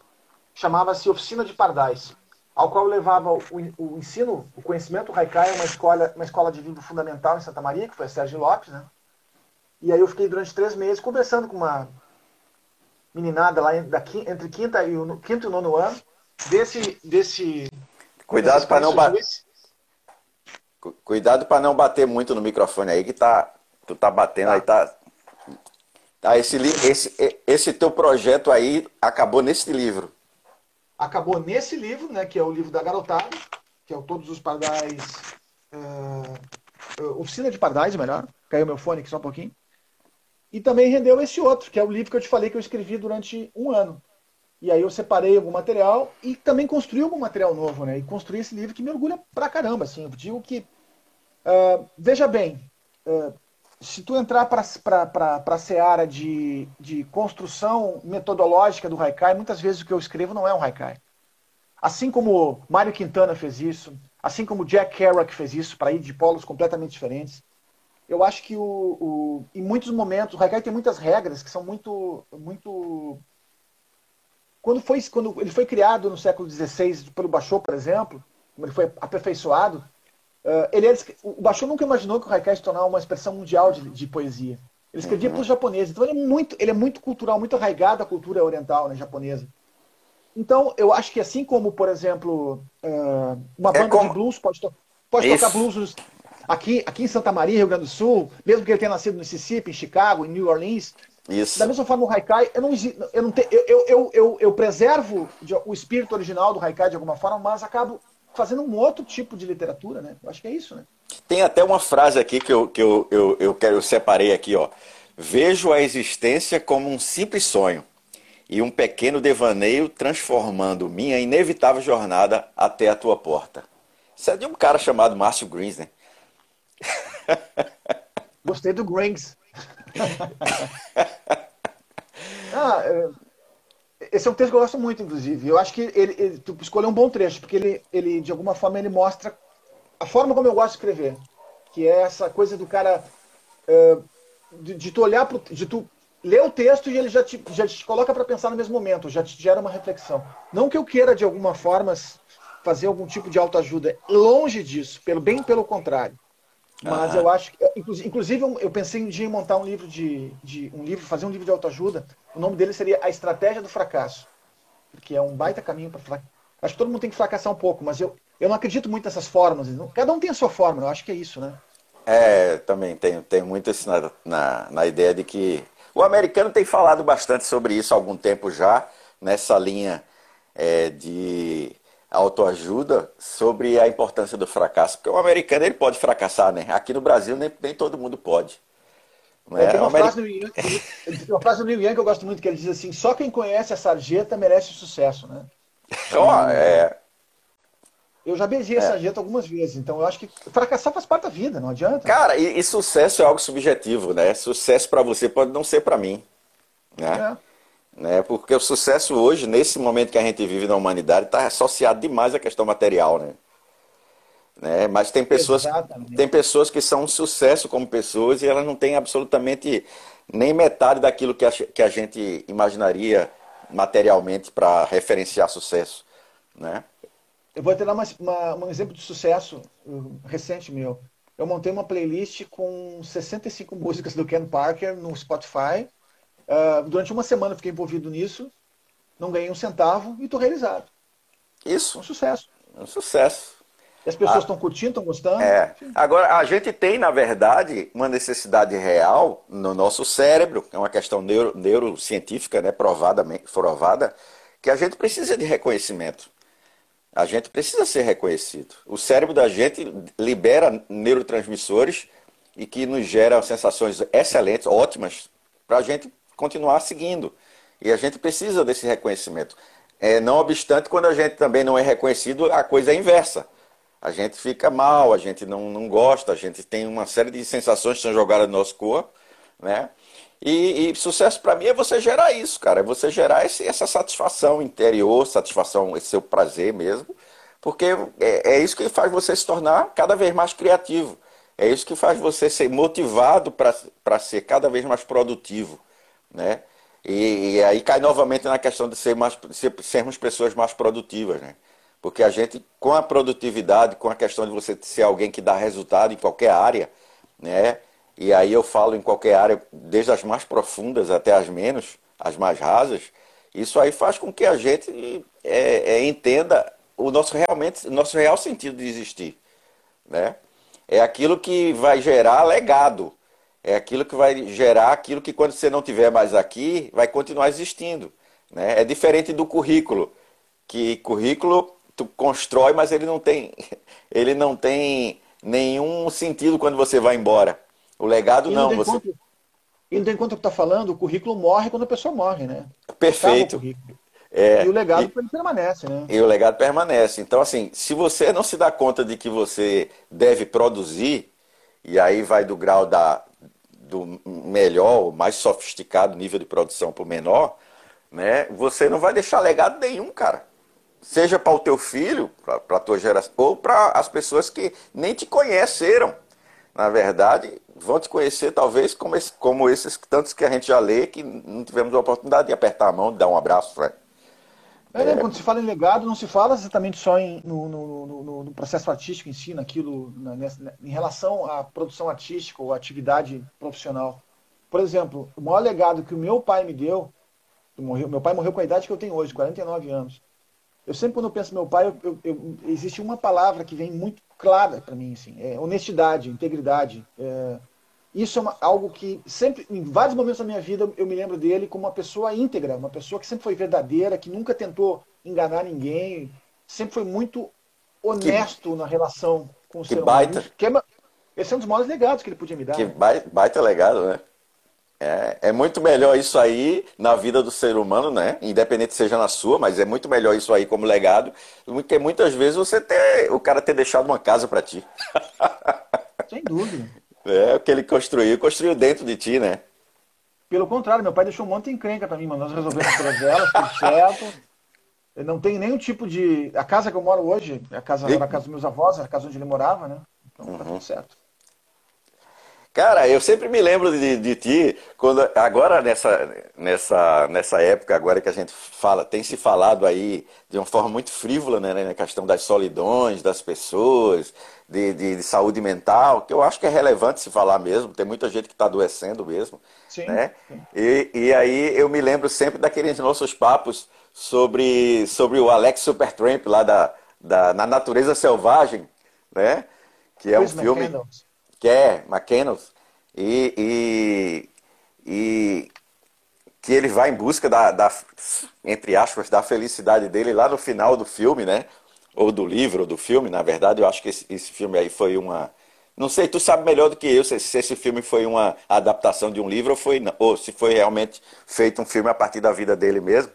chamava-se Oficina de Pardais, ao qual eu levava o, o ensino, o conhecimento Haikai, uma escola, uma escola de livro fundamental em Santa Maria, que foi a Sérgio Lopes, né? E aí eu fiquei durante três meses conversando com uma meninada lá entre quinta e o quinto e nono ano desse desse cuidado para não bater cuidado para não bater muito no microfone aí que tá tu tá batendo tá. aí tá tá esse esse esse teu projeto aí acabou nesse livro acabou nesse livro, né, que é o livro da garotada, que é o Todos os Pardais. Uh, Oficina de Pardais, melhor. Caiu meu fone aqui só um pouquinho. E também rendeu esse outro, que é o livro que eu te falei que eu escrevi durante um ano. E aí eu separei algum material e também construí algum material novo, né? E construí esse livro que me orgulha pra caramba, assim. Eu digo que. Uh, veja bem, uh, se tu entrar para a seara de, de construção metodológica do Haikai, muitas vezes o que eu escrevo não é um Haikai. Assim como Mário Quintana fez isso, assim como Jack Kerouac fez isso, para ir de polos completamente diferentes. Eu acho que o, o, em muitos momentos, o Haikai tem muitas regras que são muito. muito quando, foi, quando ele foi criado no século XVI pelo Bachot, por exemplo, como ele foi aperfeiçoado, Uh, ele, o Basho nunca imaginou que o Haikai se tornar uma expressão mundial de, de poesia. Ele escrevia uhum. para os japoneses. Então ele é, muito, ele é muito cultural, muito arraigado à cultura oriental, né, japonesa. Então, eu acho que assim como, por exemplo, uh, uma é banda é como... de blues pode, to pode tocar blues aqui, aqui em Santa Maria, Rio Grande do Sul, mesmo que ele tenha nascido no Mississippi, em Chicago, em New Orleans. Isso. Da mesma forma, o Haikai, eu não, eu, não te, eu, eu, eu, eu, preservo o espírito original do Haikai de alguma forma, mas acabo fazendo um outro tipo de literatura, né? Eu acho que é isso, né? Tem até uma frase aqui que eu, que eu, eu, eu, quero, eu separei aqui, ó. Vejo a existência como um simples sonho e um pequeno devaneio transformando minha inevitável jornada até a tua porta. Isso é de um cara chamado Márcio Greens, né? Gostei do Greens. ah, é esse é um texto que eu gosto muito, inclusive. Eu acho que ele, ele tu escolheu um bom trecho, porque ele, ele, de alguma forma, ele mostra a forma como eu gosto de escrever. Que é essa coisa do cara. Uh, de, de, tu olhar de tu ler o texto e ele já te, já te coloca para pensar no mesmo momento, já te gera uma reflexão. Não que eu queira, de alguma forma, fazer algum tipo de autoajuda. Longe disso, pelo bem pelo contrário. Mas eu acho que, inclusive, eu pensei um dia em montar um livro de, de um livro, fazer um livro de autoajuda. O nome dele seria A Estratégia do Fracasso, que é um baita caminho para fracassar. Acho que todo mundo tem que fracassar um pouco, mas eu, eu não acredito muito nessas formas. Cada um tem a sua forma, eu acho que é isso, né? É, também tem, tem muito isso na, na, na ideia de que o americano tem falado bastante sobre isso há algum tempo já, nessa linha é, de autoajuda sobre a importância do fracasso. Porque o americano ele pode fracassar, né? Aqui no Brasil nem, nem todo mundo pode. É, tem, uma frase tem uma frase do Neil Young que eu gosto muito, que ele diz assim, só quem conhece a sarjeta merece sucesso, né? Oh, é... Eu já beijei é. a sarjeta algumas vezes, então eu acho que fracassar faz parte da vida, não adianta. Cara, e, e sucesso é algo subjetivo, né? Sucesso para você pode não ser para mim, né? É né? Porque o sucesso hoje, nesse momento que a gente vive na humanidade, está associado demais à questão material, né? né? Mas tem pessoas, tem pessoas que são um sucesso como pessoas e elas não têm absolutamente nem metade daquilo que a, que a gente imaginaria materialmente para referenciar sucesso, né? Eu vou te dar uma, uma, um exemplo de sucesso recente meu. Eu montei uma playlist com 65 músicas do Ken Parker no Spotify Uh, durante uma semana fiquei envolvido nisso, não ganhei um centavo e estou realizado. Isso. Um sucesso. Um sucesso. E as pessoas estão ah, curtindo, estão gostando. É. Agora, a gente tem, na verdade, uma necessidade real no nosso cérebro, é uma questão neuro, neurocientífica, né, provada, provada, que a gente precisa de reconhecimento. A gente precisa ser reconhecido. O cérebro da gente libera neurotransmissores e que nos gera sensações excelentes, ótimas, para a gente continuar seguindo. E a gente precisa desse reconhecimento. É, não obstante, quando a gente também não é reconhecido, a coisa é inversa. A gente fica mal, a gente não, não gosta, a gente tem uma série de sensações que são jogadas no nosso corpo, né? E, e sucesso para mim é você gerar isso, cara. É você gerar esse, essa satisfação interior, satisfação, esse seu prazer mesmo. Porque é, é isso que faz você se tornar cada vez mais criativo. É isso que faz você ser motivado para ser cada vez mais produtivo né? E, e, aí cai novamente na questão de ser mais, ser, sermos pessoas mais produtivas, né? Porque a gente, com a produtividade, com a questão de você ser alguém que dá resultado em qualquer área, né? E aí eu falo em qualquer área, desde as mais profundas até as menos, as mais rasas, isso aí faz com que a gente é, é, entenda o nosso realmente, o nosso real sentido de existir, né? É aquilo que vai gerar legado, é aquilo que vai gerar aquilo que quando você não tiver mais aqui, vai continuar existindo. Né? É diferente do currículo, que currículo tu constrói, mas ele não tem, ele não tem nenhum sentido quando você vai embora. O legado não. não você... Conta, e não tem conta que está falando, o currículo morre quando a pessoa morre, né? Perfeito. É, e o legado e, permanece, né? E o legado permanece. Então, assim, se você não se dá conta de que você deve produzir, e aí vai do grau da, do melhor, mais sofisticado nível de produção para o menor, né, você não vai deixar legado nenhum, cara. Seja para o teu filho, para a tua geração, ou para as pessoas que nem te conheceram. Na verdade, vão te conhecer talvez como, como esses tantos que a gente já lê, que não tivemos a oportunidade de apertar a mão, de dar um abraço, né? É, é, quando se fala em legado, não se fala exatamente só em, no, no, no, no, processo artístico em si, naquilo, na, nessa, em relação à produção artística ou atividade profissional. Por exemplo, o maior legado que o meu pai me deu, morreu, meu pai morreu com a idade que eu tenho hoje, 49 anos. Eu sempre, quando eu penso no meu pai, eu, eu, eu, existe uma palavra que vem muito clara para mim, assim, é honestidade, integridade. É, isso é uma, algo que sempre, em vários momentos da minha vida, eu me lembro dele como uma pessoa íntegra, uma pessoa que sempre foi verdadeira, que nunca tentou enganar ninguém, sempre foi muito honesto que, na relação com o ser baita. humano. Que é, esse é um dos maiores legados que ele podia me dar. Que baita legado, né? É, é muito melhor isso aí na vida do ser humano, né? Independente seja na sua, mas é muito melhor isso aí como legado, porque muitas vezes você ter, o cara ter deixado uma casa para ti. Sem dúvida. É, o que ele construiu, construiu dentro de ti, né? Pelo contrário, meu pai deixou um monte de encrenca para mim, mano. Nós resolvemos todas elas, tudo certo. Eu não tem nenhum tipo de. A casa que eu moro hoje, a casa era a casa dos meus avós, era a casa onde ele morava, né? Então tá uhum. tudo certo. Cara, eu sempre me lembro de, de ti, quando agora nessa, nessa, nessa época agora que a gente fala, tem se falado aí de uma forma muito frívola, né, na questão das solidões das pessoas, de, de, de, saúde mental, que eu acho que é relevante se falar mesmo, tem muita gente que está adoecendo mesmo. Sim, né? E, e aí eu me lembro sempre daqueles nossos papos sobre, sobre o Alex Supertramp lá da, da, na Natureza Selvagem, né? Que é um filme que é McKennos, e, e, e, que ele vai em busca da, da, entre aspas, da felicidade dele lá no final do filme, né? Ou do livro, ou do filme, na verdade, eu acho que esse, esse filme aí foi uma. Não sei, tu sabe melhor do que eu se, se, esse filme foi uma adaptação de um livro ou, foi, ou se foi realmente feito um filme a partir da vida dele mesmo.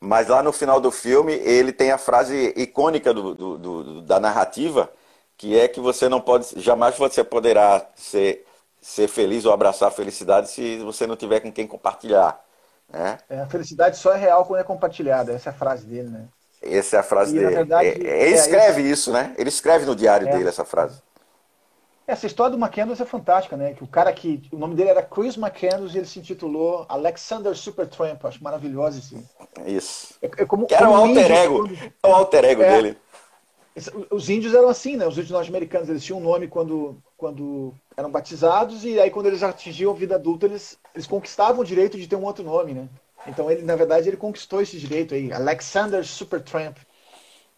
Mas lá no final do filme, ele tem a frase icônica do, do, do, da narrativa, que é que você não pode, jamais você poderá ser, ser feliz ou abraçar a felicidade se você não tiver com quem compartilhar. Né? É, a felicidade só é real quando é compartilhada, essa é a frase dele, né? Essa é a frase e, dele. Verdade, é, é, ele escreve isso, né? Ele escreve no diário é. dele essa frase. Essa história do McCandless é fantástica, né? Que o cara que. O nome dele era Chris McCandless e ele se intitulou Alexander Supertramp. Acho maravilhoso esse. Isso. É, é como, que era o alter ego. É o alter ego é, dele. Os índios eram assim, né? Os índios norte-americanos, eles tinham um nome quando, quando eram batizados e aí quando eles atingiam a vida adulta, eles, eles conquistavam o direito de ter um outro nome, né? Então ele, na verdade, ele conquistou esse direito aí, Alexander Supertramp,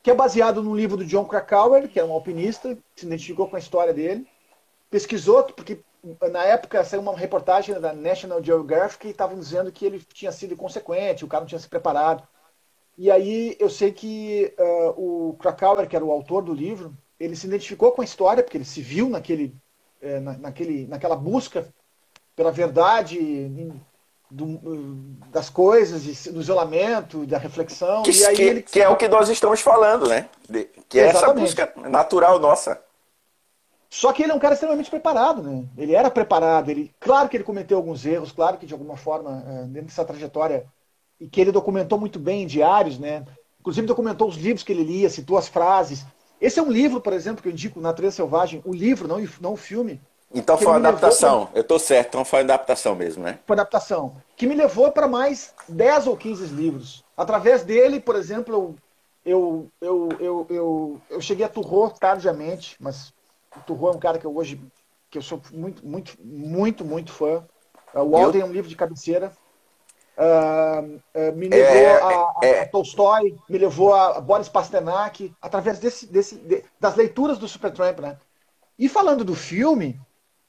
que é baseado num livro do John Krakauer, que é um alpinista, que se identificou com a história dele pesquisou, porque na época saiu uma reportagem da National Geographic que estavam dizendo que ele tinha sido inconsequente, o cara não tinha se preparado. E aí eu sei que uh, o Krakauer, que era o autor do livro, ele se identificou com a história, porque ele se viu naquele, é, na, naquele, naquela busca pela verdade do, das coisas, do isolamento, da reflexão. Que, que, ele... que é o que nós estamos falando, né? que é Exatamente. essa busca natural nossa. Só que ele é um cara extremamente preparado, né? Ele era preparado, ele, claro que ele cometeu alguns erros, claro que de alguma forma, é, dentro dessa trajetória, e que ele documentou muito bem em diários, né? Inclusive documentou os livros que ele lia, citou as frases. Esse é um livro, por exemplo, que eu indico, Natureza Selvagem, o livro, não, não o filme. Então foi uma adaptação, pra... eu tô certo, então foi adaptação mesmo, né? Foi adaptação, que me levou para mais 10 ou 15 livros. Através dele, por exemplo, eu, eu, eu, eu, eu cheguei a Turro tardiamente, mas o Turro é um cara que eu hoje que eu sou muito, muito, muito, muito fã. Uh, o Alden é um livro de cabeceira. Uh, uh, me levou é, a, a, é. a, Tolstói, me levou a Boris Pasternak, através desse, desse, de, das leituras do Supertramp, né? E falando do filme,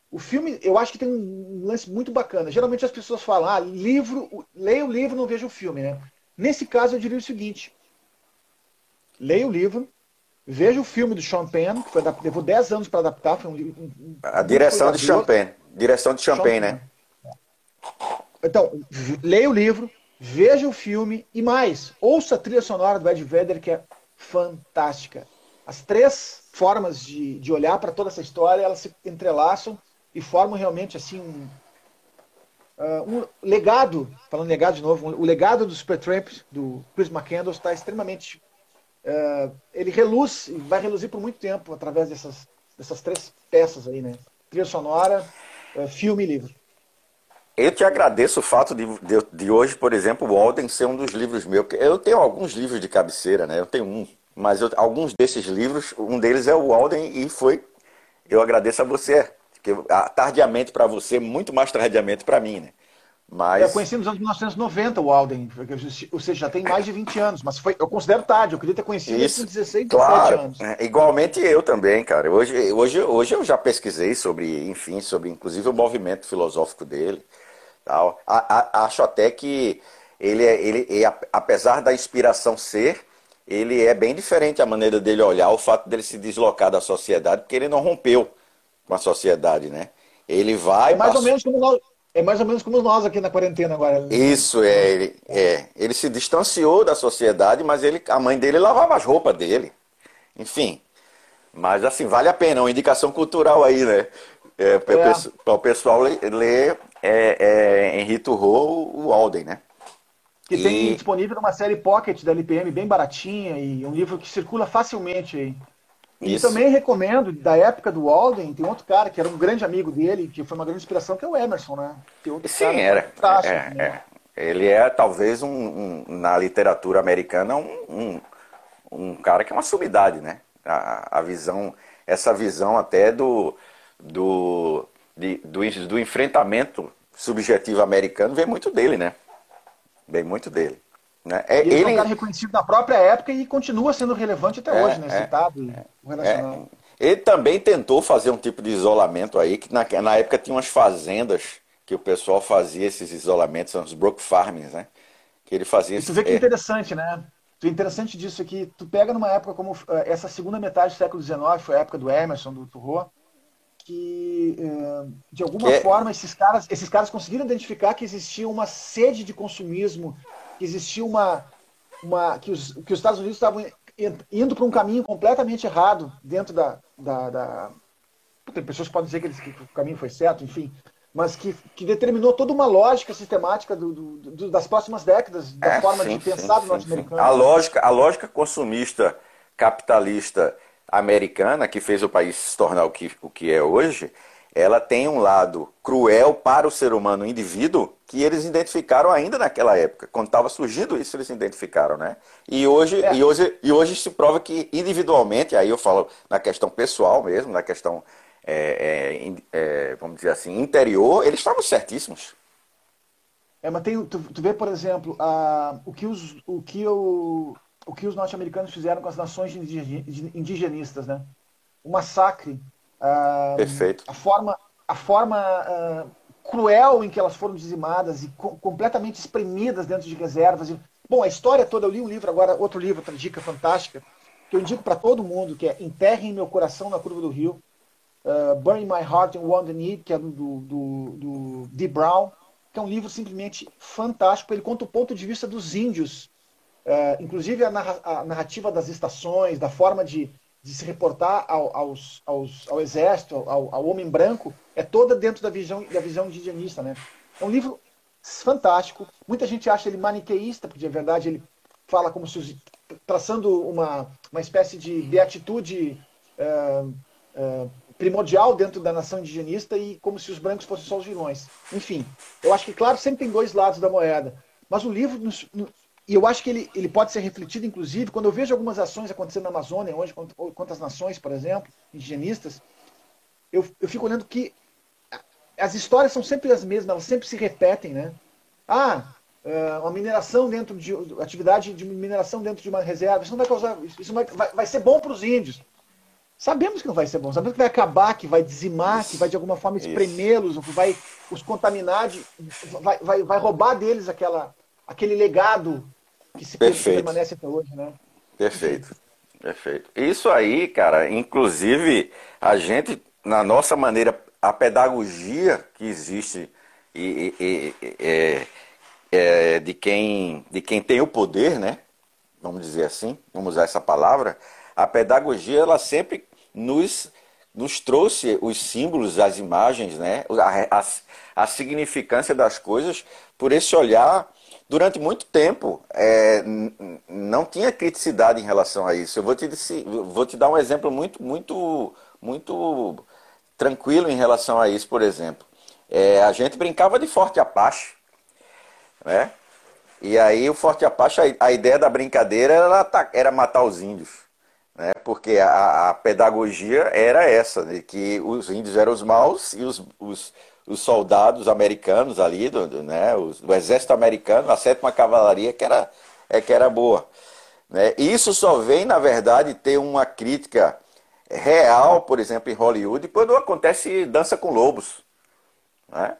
o filme, eu acho que tem um lance muito bacana. Geralmente as pessoas falam, ah, livro, leia o livro, não veja o filme, né? Nesse caso, eu diria o seguinte: leia o livro, Veja o filme do Sean Penn, que foi, levou 10 anos para adaptar. Foi um, um, a direção de Sean Penn. Direção de Sean Penn, né? Então, leia o livro, veja o filme e mais, ouça a trilha sonora do Ed Vedder, que é fantástica. As três formas de, de olhar para toda essa história, elas se entrelaçam e formam realmente assim um, uh, um legado, falando legado de novo, um, o legado do Supertramp, do Chris McCandless, está extremamente uh, ele reluz, vai reluzir por muito tempo através dessas, dessas três peças aí, né? Trilha sonora, uh, filme e livro. Eu te agradeço o fato de, de, de, hoje, por exemplo, o Walden ser um dos livros meus. Eu tenho alguns livros de cabeceira, né? Eu tenho um, mas eu, alguns desses livros, um deles é o Walden e foi. Eu agradeço a você, que tardiamente para você, muito mais tardiamente para mim, né? Mas... Eu conheci nos anos 1990 o Alden, ou seja, já tem mais de 20 anos, mas foi, eu considero tarde, eu queria ter conhecido Isso, com 16, 17 claro, anos. É, igualmente eu também, cara. Hoje, hoje, hoje eu já pesquisei sobre, enfim, sobre inclusive o movimento filosófico dele. Tal. A, a, acho até que ele, é, ele é, apesar da inspiração ser, ele é bem diferente a maneira dele olhar, o fato dele se deslocar da sociedade, porque ele não rompeu com a sociedade, né? Ele vai. É mais ou menos como nós é mais ou menos como nós aqui na quarentena agora. Isso, é ele, é. ele se distanciou da sociedade, mas ele, a mãe dele lavava as roupas dele. Enfim. Mas assim, vale a pena, uma indicação cultural aí, né? É, para é. o pessoal ler é, é, Henri Turro, o Alden, né? Que e... tem disponível numa série Pocket da LPM, bem baratinha, e um livro que circula facilmente aí. E Isso. também recomendo, da época do Walden, tem outro cara que era um grande amigo dele, que foi uma grande inspiração, que é o Emerson, né? Sim, era. É, né? é. Ele é talvez um, um na literatura americana um, um, um, cara que é uma sumidade, né? A, a visão, essa visão até do, do, de, do, do enfrentamento subjetivo americano vem muito dele, né? Vem muito dele. Né? É, ele, ele é um cara reconhecido na própria época e continua sendo relevante até é, hoje, né? É, Citado é. relacionado. Ele também tentou fazer um tipo de isolamento aí, que na, na época tinha umas fazendas que o pessoal fazia esses isolamentos, são os brook farmings, né? Que ele fazia. E tu vê que é interessante, né? O interessante disso é que tu pega numa época como eh, essa segunda metade do século XIX, foi a época do Emerson, do Thoreau, que eh, de alguma que... forma esses caras, esses caras conseguiram identificar que existia uma sede de consumismo, que existia uma, uma que, os, que os Estados Unidos estavam indo para um caminho completamente errado dentro da, da, da... tem pessoas que podem dizer que, eles, que o caminho foi certo, enfim, mas que, que determinou toda uma lógica sistemática do, do, do, das próximas décadas, da é, forma sim, de pensar do norte-americano. A lógica, a lógica consumista capitalista americana, que fez o país se tornar o que, o que é hoje, ela tem um lado cruel para o ser humano, o indivíduo, que eles identificaram ainda naquela época. Quando estava surgindo isso, eles identificaram, né? E hoje, é. e, hoje, e hoje se prova que individualmente, aí eu falo na questão pessoal mesmo, na questão é, é, é, vamos dizer assim, interior, eles estavam certíssimos. É, mas tem, tu, tu vê, por exemplo, a, o, que os, o, que o, o que os norte-americanos fizeram com as nações indigenistas, né? O massacre. A, Perfeito. A forma, a forma a, cruel em que elas foram dizimadas e co completamente espremidas dentro de reservas. Bom, a história toda, eu li um livro agora, outro livro, outra dica fantástica, que eu indico para todo mundo, que é Enterrem Meu Coração na Curva do Rio, uh, Burning My Heart in Wounded Need, que é do, do, do, Dee Brown, que é um livro simplesmente fantástico. Ele conta o ponto de vista dos índios, uh, inclusive a, narra a, narrativa das estações, da forma de, de se reportar ao, aos, aos, ao exército, ao, ao, homem branco, é toda dentro da visão, da visão indigenista. Né? É um livro fantástico. Muita gente acha ele maniqueísta, porque de verdade ele fala como se traçando uma, uma espécie de beatitude uh, uh, primordial dentro da nação indigenista e como se os brancos fossem só os vilões. Enfim, eu acho que, claro, sempre tem dois lados da moeda. Mas o livro, e eu acho que ele, ele pode ser refletido, inclusive, quando eu vejo algumas ações acontecendo na Amazônia, hoje, quantas nações, por exemplo, indigenistas, eu, eu fico olhando que as histórias são sempre as mesmas, elas sempre se repetem, né? Ah, é, uma mineração dentro de atividade de mineração dentro de uma reserva, isso não vai causar, isso vai, vai, vai ser bom para os índios. Sabemos que não vai ser bom, sabemos que vai acabar, que vai dizimar, Isso. que vai de alguma forma espremê-los, que vai os contaminar, de, vai, vai, vai roubar deles aquela, aquele legado que se Perfeito. permanece até hoje, né? Perfeito. Perfeito. Isso aí, cara, inclusive a gente, na nossa maneira, a pedagogia que existe e, e, e é, é, de, quem, de quem tem o poder, né? Vamos dizer assim, vamos usar essa palavra, a pedagogia ela sempre nos, nos trouxe os símbolos, as imagens, né? a, a, a significância das coisas por esse olhar. Durante muito tempo é, não tinha criticidade em relação a isso. Eu vou te, vou te dar um exemplo muito, muito, muito tranquilo em relação a isso, por exemplo. É, a gente brincava de Forte Apache, né? E aí o Forte Apache, a, ideia da brincadeira era, era matar os índios né? porque a, a, pedagogia era essa, de que os índios eram os maus e os, os, os soldados americanos ali, do, do né? Os, do exército americano, a sétima cavalaria, que era, é, que era boa. Né? Isso só vem, na verdade, ter uma crítica real, por exemplo, em Hollywood, quando acontece Dança com Lobos. Né?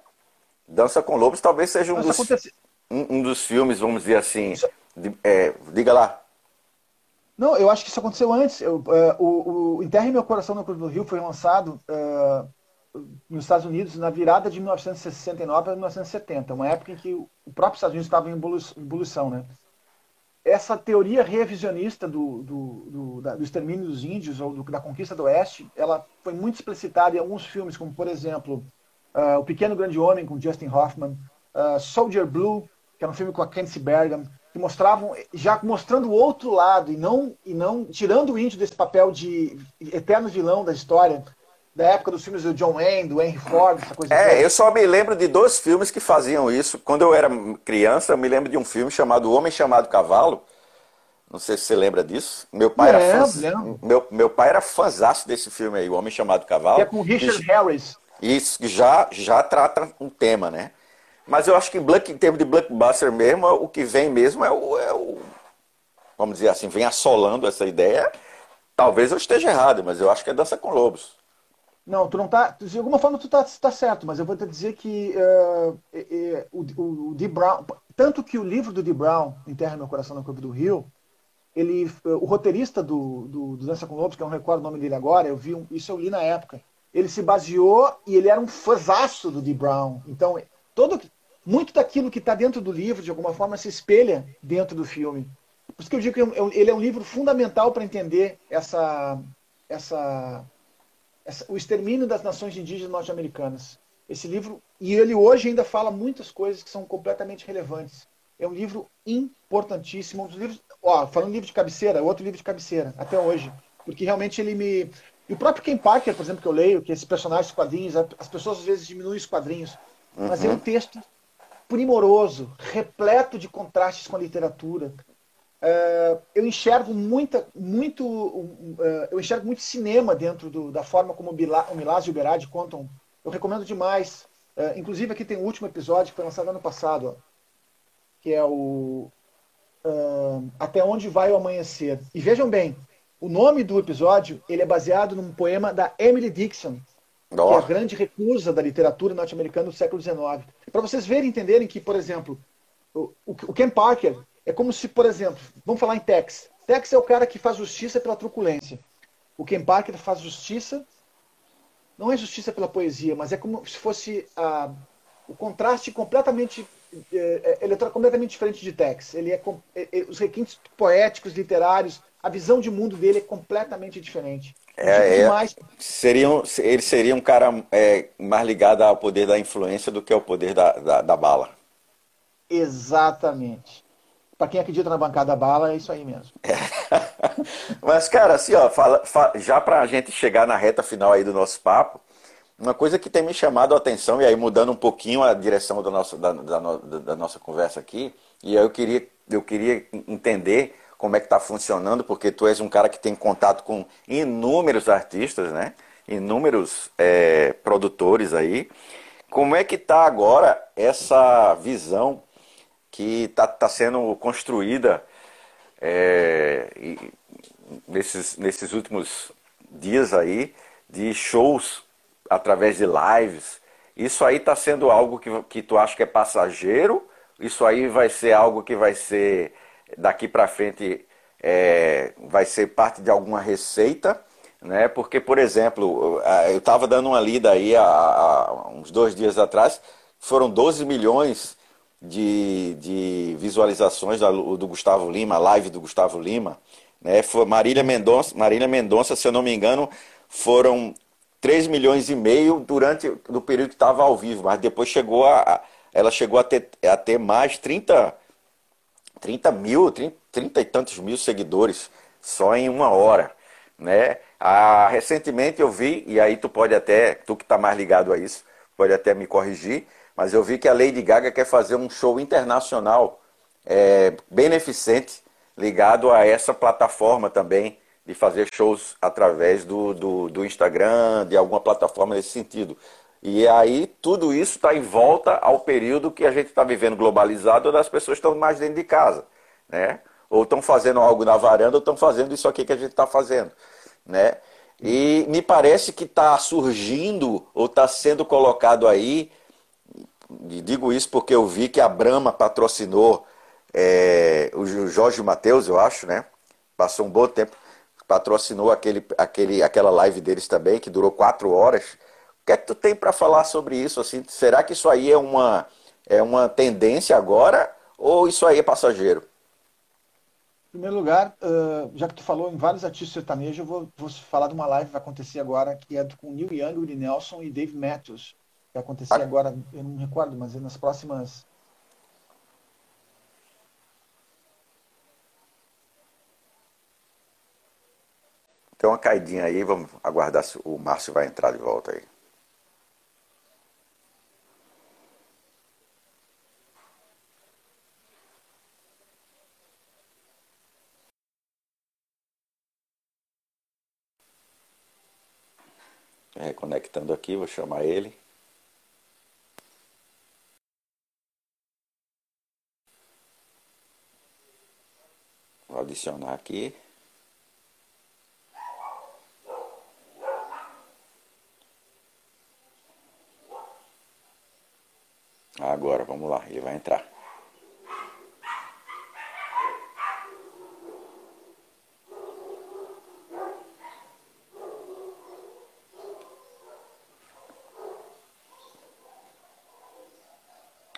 Dança com Lobos talvez seja um, dos, um, um dos filmes, vamos dizer assim. De, é, diga lá. Não, eu acho que isso aconteceu antes. Eu, uh, o, o Enterre Meu Coração no Cruz do Rio foi lançado uh, nos Estados Unidos na virada de 1969 para 1970, uma época em que o próprio Estados Unidos estava em ebulição. Né? Essa teoria revisionista do, do, do, da, do extermínio dos índios ou do, da conquista do Oeste, ela foi muito explicitada em alguns filmes, como, por exemplo, uh, O Pequeno Grande Homem, com Justin Hoffman, Soldier Blue, que era um filme com a Kenzie Bergham, que mostravam já mostrando o outro lado e não e não tirando o índio desse papel de eterno vilão da história da época dos filmes do John Wayne, do Henry Ford, essa coisa. É, toda. eu só me lembro de dois filmes que faziam isso. Quando eu era criança, eu me lembro de um filme chamado O Homem Chamado Cavalo. Não sei se você lembra disso. Meu pai lembro, era fã, meu, meu pai era fãzaço desse filme aí, O Homem Chamado Cavalo. Que é com Richard Harris. Isso, que já, já trata um tema, né? Mas eu acho que Black, em termos de blockbuster mesmo, o que vem mesmo é o, é o, Vamos dizer assim, vem assolando essa ideia. Talvez eu esteja errado, mas eu acho que é Dança com Lobos. Não, tu não tá. De alguma forma tu tá, tá certo, mas eu vou te dizer que uh, uh, uh, o, o, o. Brown. Tanto que o livro do D. Brown, Enterra Meu Coração na Curva do Rio, ele, o roteirista do, do, do Dança com Lobos, que eu não recordo o nome dele agora, eu vi um, isso eu li na época. Ele se baseou e ele era um fãzaço do Dee Brown. Então, todo, muito daquilo que está dentro do livro, de alguma forma, se espelha dentro do filme. Por isso que eu digo que ele é um livro fundamental para entender essa, essa, essa, o extermínio das nações indígenas norte-americanas. Esse livro, e ele hoje ainda fala muitas coisas que são completamente relevantes. É um livro importantíssimo, um dos livros, ó, falando livro de cabeceira, outro livro de cabeceira, até hoje, porque realmente ele me e o próprio Ken Parker, por exemplo, que eu leio, que esse personagem, os quadrinhos, as pessoas às vezes diminuem os quadrinhos, uhum. mas é um uhum. texto primoroso, repleto de contrastes com a literatura. Uh, eu enxergo muita, muito, uh, eu enxergo muito cinema dentro do, da forma como o Milás e o Berardi contam. Eu recomendo demais. Uh, inclusive aqui tem o último episódio que foi lançado ano passado, ó, que é o Até onde vai o amanhecer. E vejam bem, o nome do episódio ele é baseado num poema da Emily Dixon, oh. que é a grande recusa da literatura norte-americana do século XIX. Para vocês verem e entenderem que, por exemplo, o, o Ken Parker é como se, por exemplo, vamos falar em Tex. Tex é o cara que faz justiça pela truculência. O Ken Parker faz justiça, não é justiça pela poesia, mas é como se fosse a, o contraste completamente é, é ele é completamente diferente de Tex. Ele é, é, é, os requintes poéticos, literários, a visão de mundo dele é completamente diferente. É, é, mais... seria um, ele seria um cara é, mais ligado ao poder da influência do que ao poder da, da, da bala. Exatamente. Para quem acredita na bancada bala, é isso aí mesmo. Mas, cara, assim, ó, fala, fala, já para a gente chegar na reta final aí do nosso papo, uma coisa que tem me chamado a atenção, e aí mudando um pouquinho a direção do nosso, da, da, da nossa conversa aqui, e aí eu queria, eu queria entender como é que está funcionando, porque tu és um cara que tem contato com inúmeros artistas, né? Inúmeros é, produtores aí. Como é que está agora essa visão que está tá sendo construída é, nesses, nesses últimos dias aí de shows através de lives? Isso aí está sendo algo que, que tu acha que é passageiro? Isso aí vai ser algo que vai ser daqui para frente é, vai ser parte de alguma receita, né? Porque, por exemplo, eu estava dando uma lida aí há, há, uns dois dias atrás, foram 12 milhões de, de visualizações do, Gustavo Lima, live do Gustavo Lima. Né? Foi Marília Mendonça, Marília Mendonça, se eu não me engano, foram 3 milhões e meio durante o período que estava ao vivo, mas depois chegou a. Ela chegou a ter, a ter mais 30 30 mil, 30, 30 e tantos mil seguidores só em uma hora, né? Ah, recentemente eu vi, e aí tu pode até, tu que está mais ligado a isso, pode até me corrigir, mas eu vi que a Lady Gaga quer fazer um show internacional é, beneficente ligado a essa plataforma também, de fazer shows através do, do, do Instagram, de alguma plataforma nesse sentido. E aí tudo isso está em volta ao período que a gente está vivendo globalizado, onde as pessoas estão mais dentro de casa, né? Ou estão fazendo algo na varanda, ou estão fazendo isso aqui que a gente está fazendo, né? E me parece que está surgindo ou está sendo colocado aí, e digo isso porque eu vi que a Brahma patrocinou é, o Jorge Matheus, eu acho, né? Passou um bom tempo, patrocinou aquele, aquele, aquela live deles também, que durou quatro horas que é que tu tem para falar sobre isso? Assim, será que isso aí é uma, é uma tendência agora ou isso aí é passageiro? Em primeiro lugar, uh, já que tu falou em vários artistas sertanejos, eu vou, vou, falar de uma live que vai acontecer agora, que é com Neil Young, Willie Nelson e Dave Matthews. Vai acontecer agora, eu não me recordo, mas é nas próximas Tem uma caidinha aí, vamos aguardar se o Márcio vai entrar de volta aí. Reconectando aqui, vou chamar ele. adicionar aqui. Agora, vamos lá, ele vai entrar.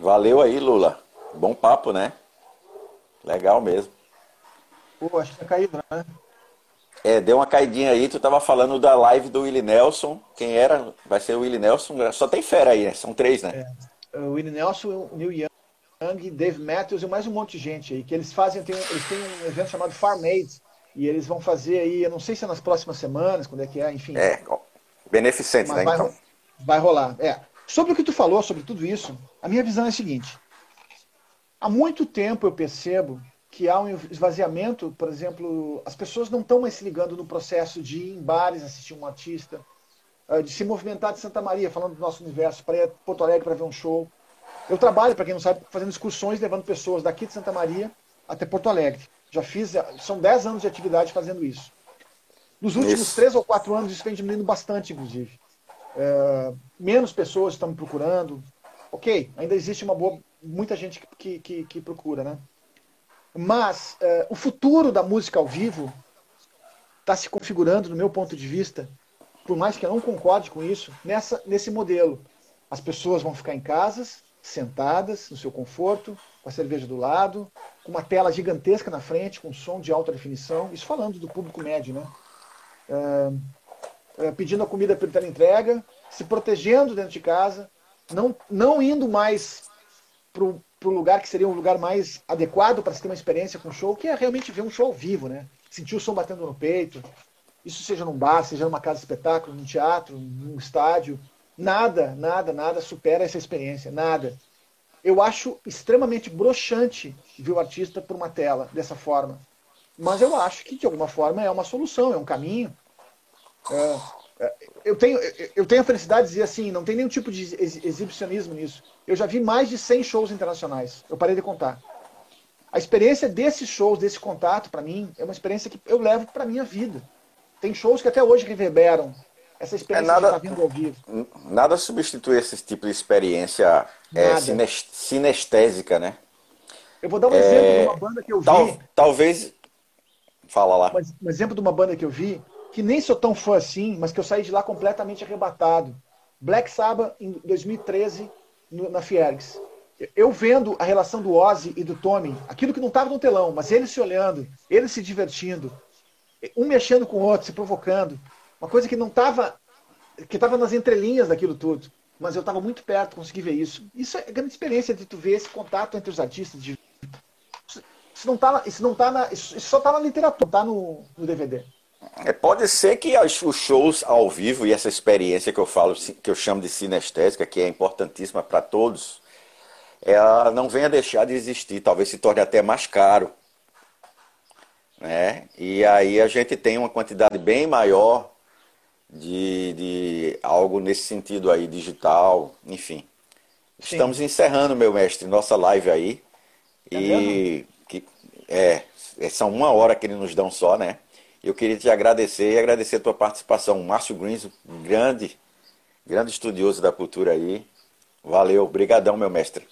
Valeu aí, Lula. Bom papo, né? Legal mesmo. Pô, acho que tá caído, né? É, deu uma caidinha aí, tu tava falando da live do Willie Nelson. Quem era? Vai ser o Willie Nelson. Só tem fera aí, né? São três, né? É. O Willie Nelson, o Neil Young, Dave Matthews e mais um monte de gente aí. Que eles fazem, tem, eles têm um evento chamado Farm Aid. E eles vão fazer aí, eu não sei se é nas próximas semanas, quando é que é, enfim. É, beneficente, né? Vai, então. vai rolar. É. Sobre o que tu falou, sobre tudo isso, a minha visão é a seguinte. Há muito tempo eu percebo que há um esvaziamento, por exemplo, as pessoas não estão mais se ligando no processo de ir em bares assistir um artista, eh, de se movimentar de Santa Maria, falando do nosso universo, para ir a Porto Alegre para ver um show. Eu trabalho, para quem não sabe, fazendo excursões, levando pessoas daqui de Santa Maria até Porto Alegre. Já fiz, são 10 anos de atividade fazendo isso. Nos últimos isso. 3 ou 4 anos isso vem diminuindo bastante, inclusive. É, menos pessoas estão me procurando. Ok, ainda existe uma boa, muita gente que, que, que procura, né? Mas uh, o futuro da música ao vivo está se configurando, no meu ponto de vista, por mais que eu não concorde com isso, nessa, nesse modelo. As pessoas vão ficar em casas, sentadas, no seu conforto, com a cerveja do lado, com uma tela gigantesca na frente, com som de alta definição. Isso falando do público médio, né? Uh, pedindo a comida pela entrega, se protegendo dentro de casa, não, não indo mais para o lugar que seria um lugar mais adequado para se ter uma experiência com show, que é realmente ver um show ao vivo, né? Sentir o som batendo no peito. Isso seja num bar, seja numa casa de espetáculo, num teatro, num estádio. Nada, nada, nada supera essa experiência. Nada. Eu acho extremamente broxante ver o artista por uma tela dessa forma. Mas eu acho que, de alguma forma, é uma solução, é um caminho. É, eu tenho, eu tenho a felicidade de dizer assim, não tem nenhum tipo de exibicionismo nisso. Eu já vi mais de 100 shows internacionais. Eu parei de contar. A experiência desses shows, desse contato, para mim, é uma experiência que eu levo para minha vida. Tem shows que até hoje reverberam essa experiência é nada, de estar vindo ao vivo. Nada substitui esse tipo de experiência é, sinestésica, né? Eu vou dar um é, exemplo de uma banda que eu vi. Tal, talvez. Fala lá. Um exemplo de uma banda que eu vi que nem sou tão fã assim, mas que eu saí de lá completamente arrebatado. Black Sabbath em 2013 na Fiergs. Eu vendo a relação do Ozzy e do Tommy, aquilo que não estava no telão, mas eles se olhando, eles se divertindo, um mexendo com o outro, se provocando, uma coisa que não estava que estava nas entrelinhas daquilo tudo, mas eu estava muito perto, consegui ver isso. Isso é grande experiência de tu ver esse contato entre os artistas. De... Isso não tá, isso não tá na, isso só está na literatura, tá no, no DVD. É, pode ser que os shows ao vivo e essa experiência que eu falo, que eu chamo de sinestésica, que é importantíssima para todos, ela não venha deixar de existir, talvez se torne até mais caro. Né? E aí a gente tem uma quantidade bem maior de, de algo nesse sentido aí, digital, enfim. Sim. Estamos encerrando, meu mestre, nossa live aí. É e que, é, são uma hora que eles nos dão só, né? Eu queria te agradecer e agradecer a tua participação. Márcio Greens, grande, grande estudioso da cultura aí. Valeu, brigadão, meu mestre.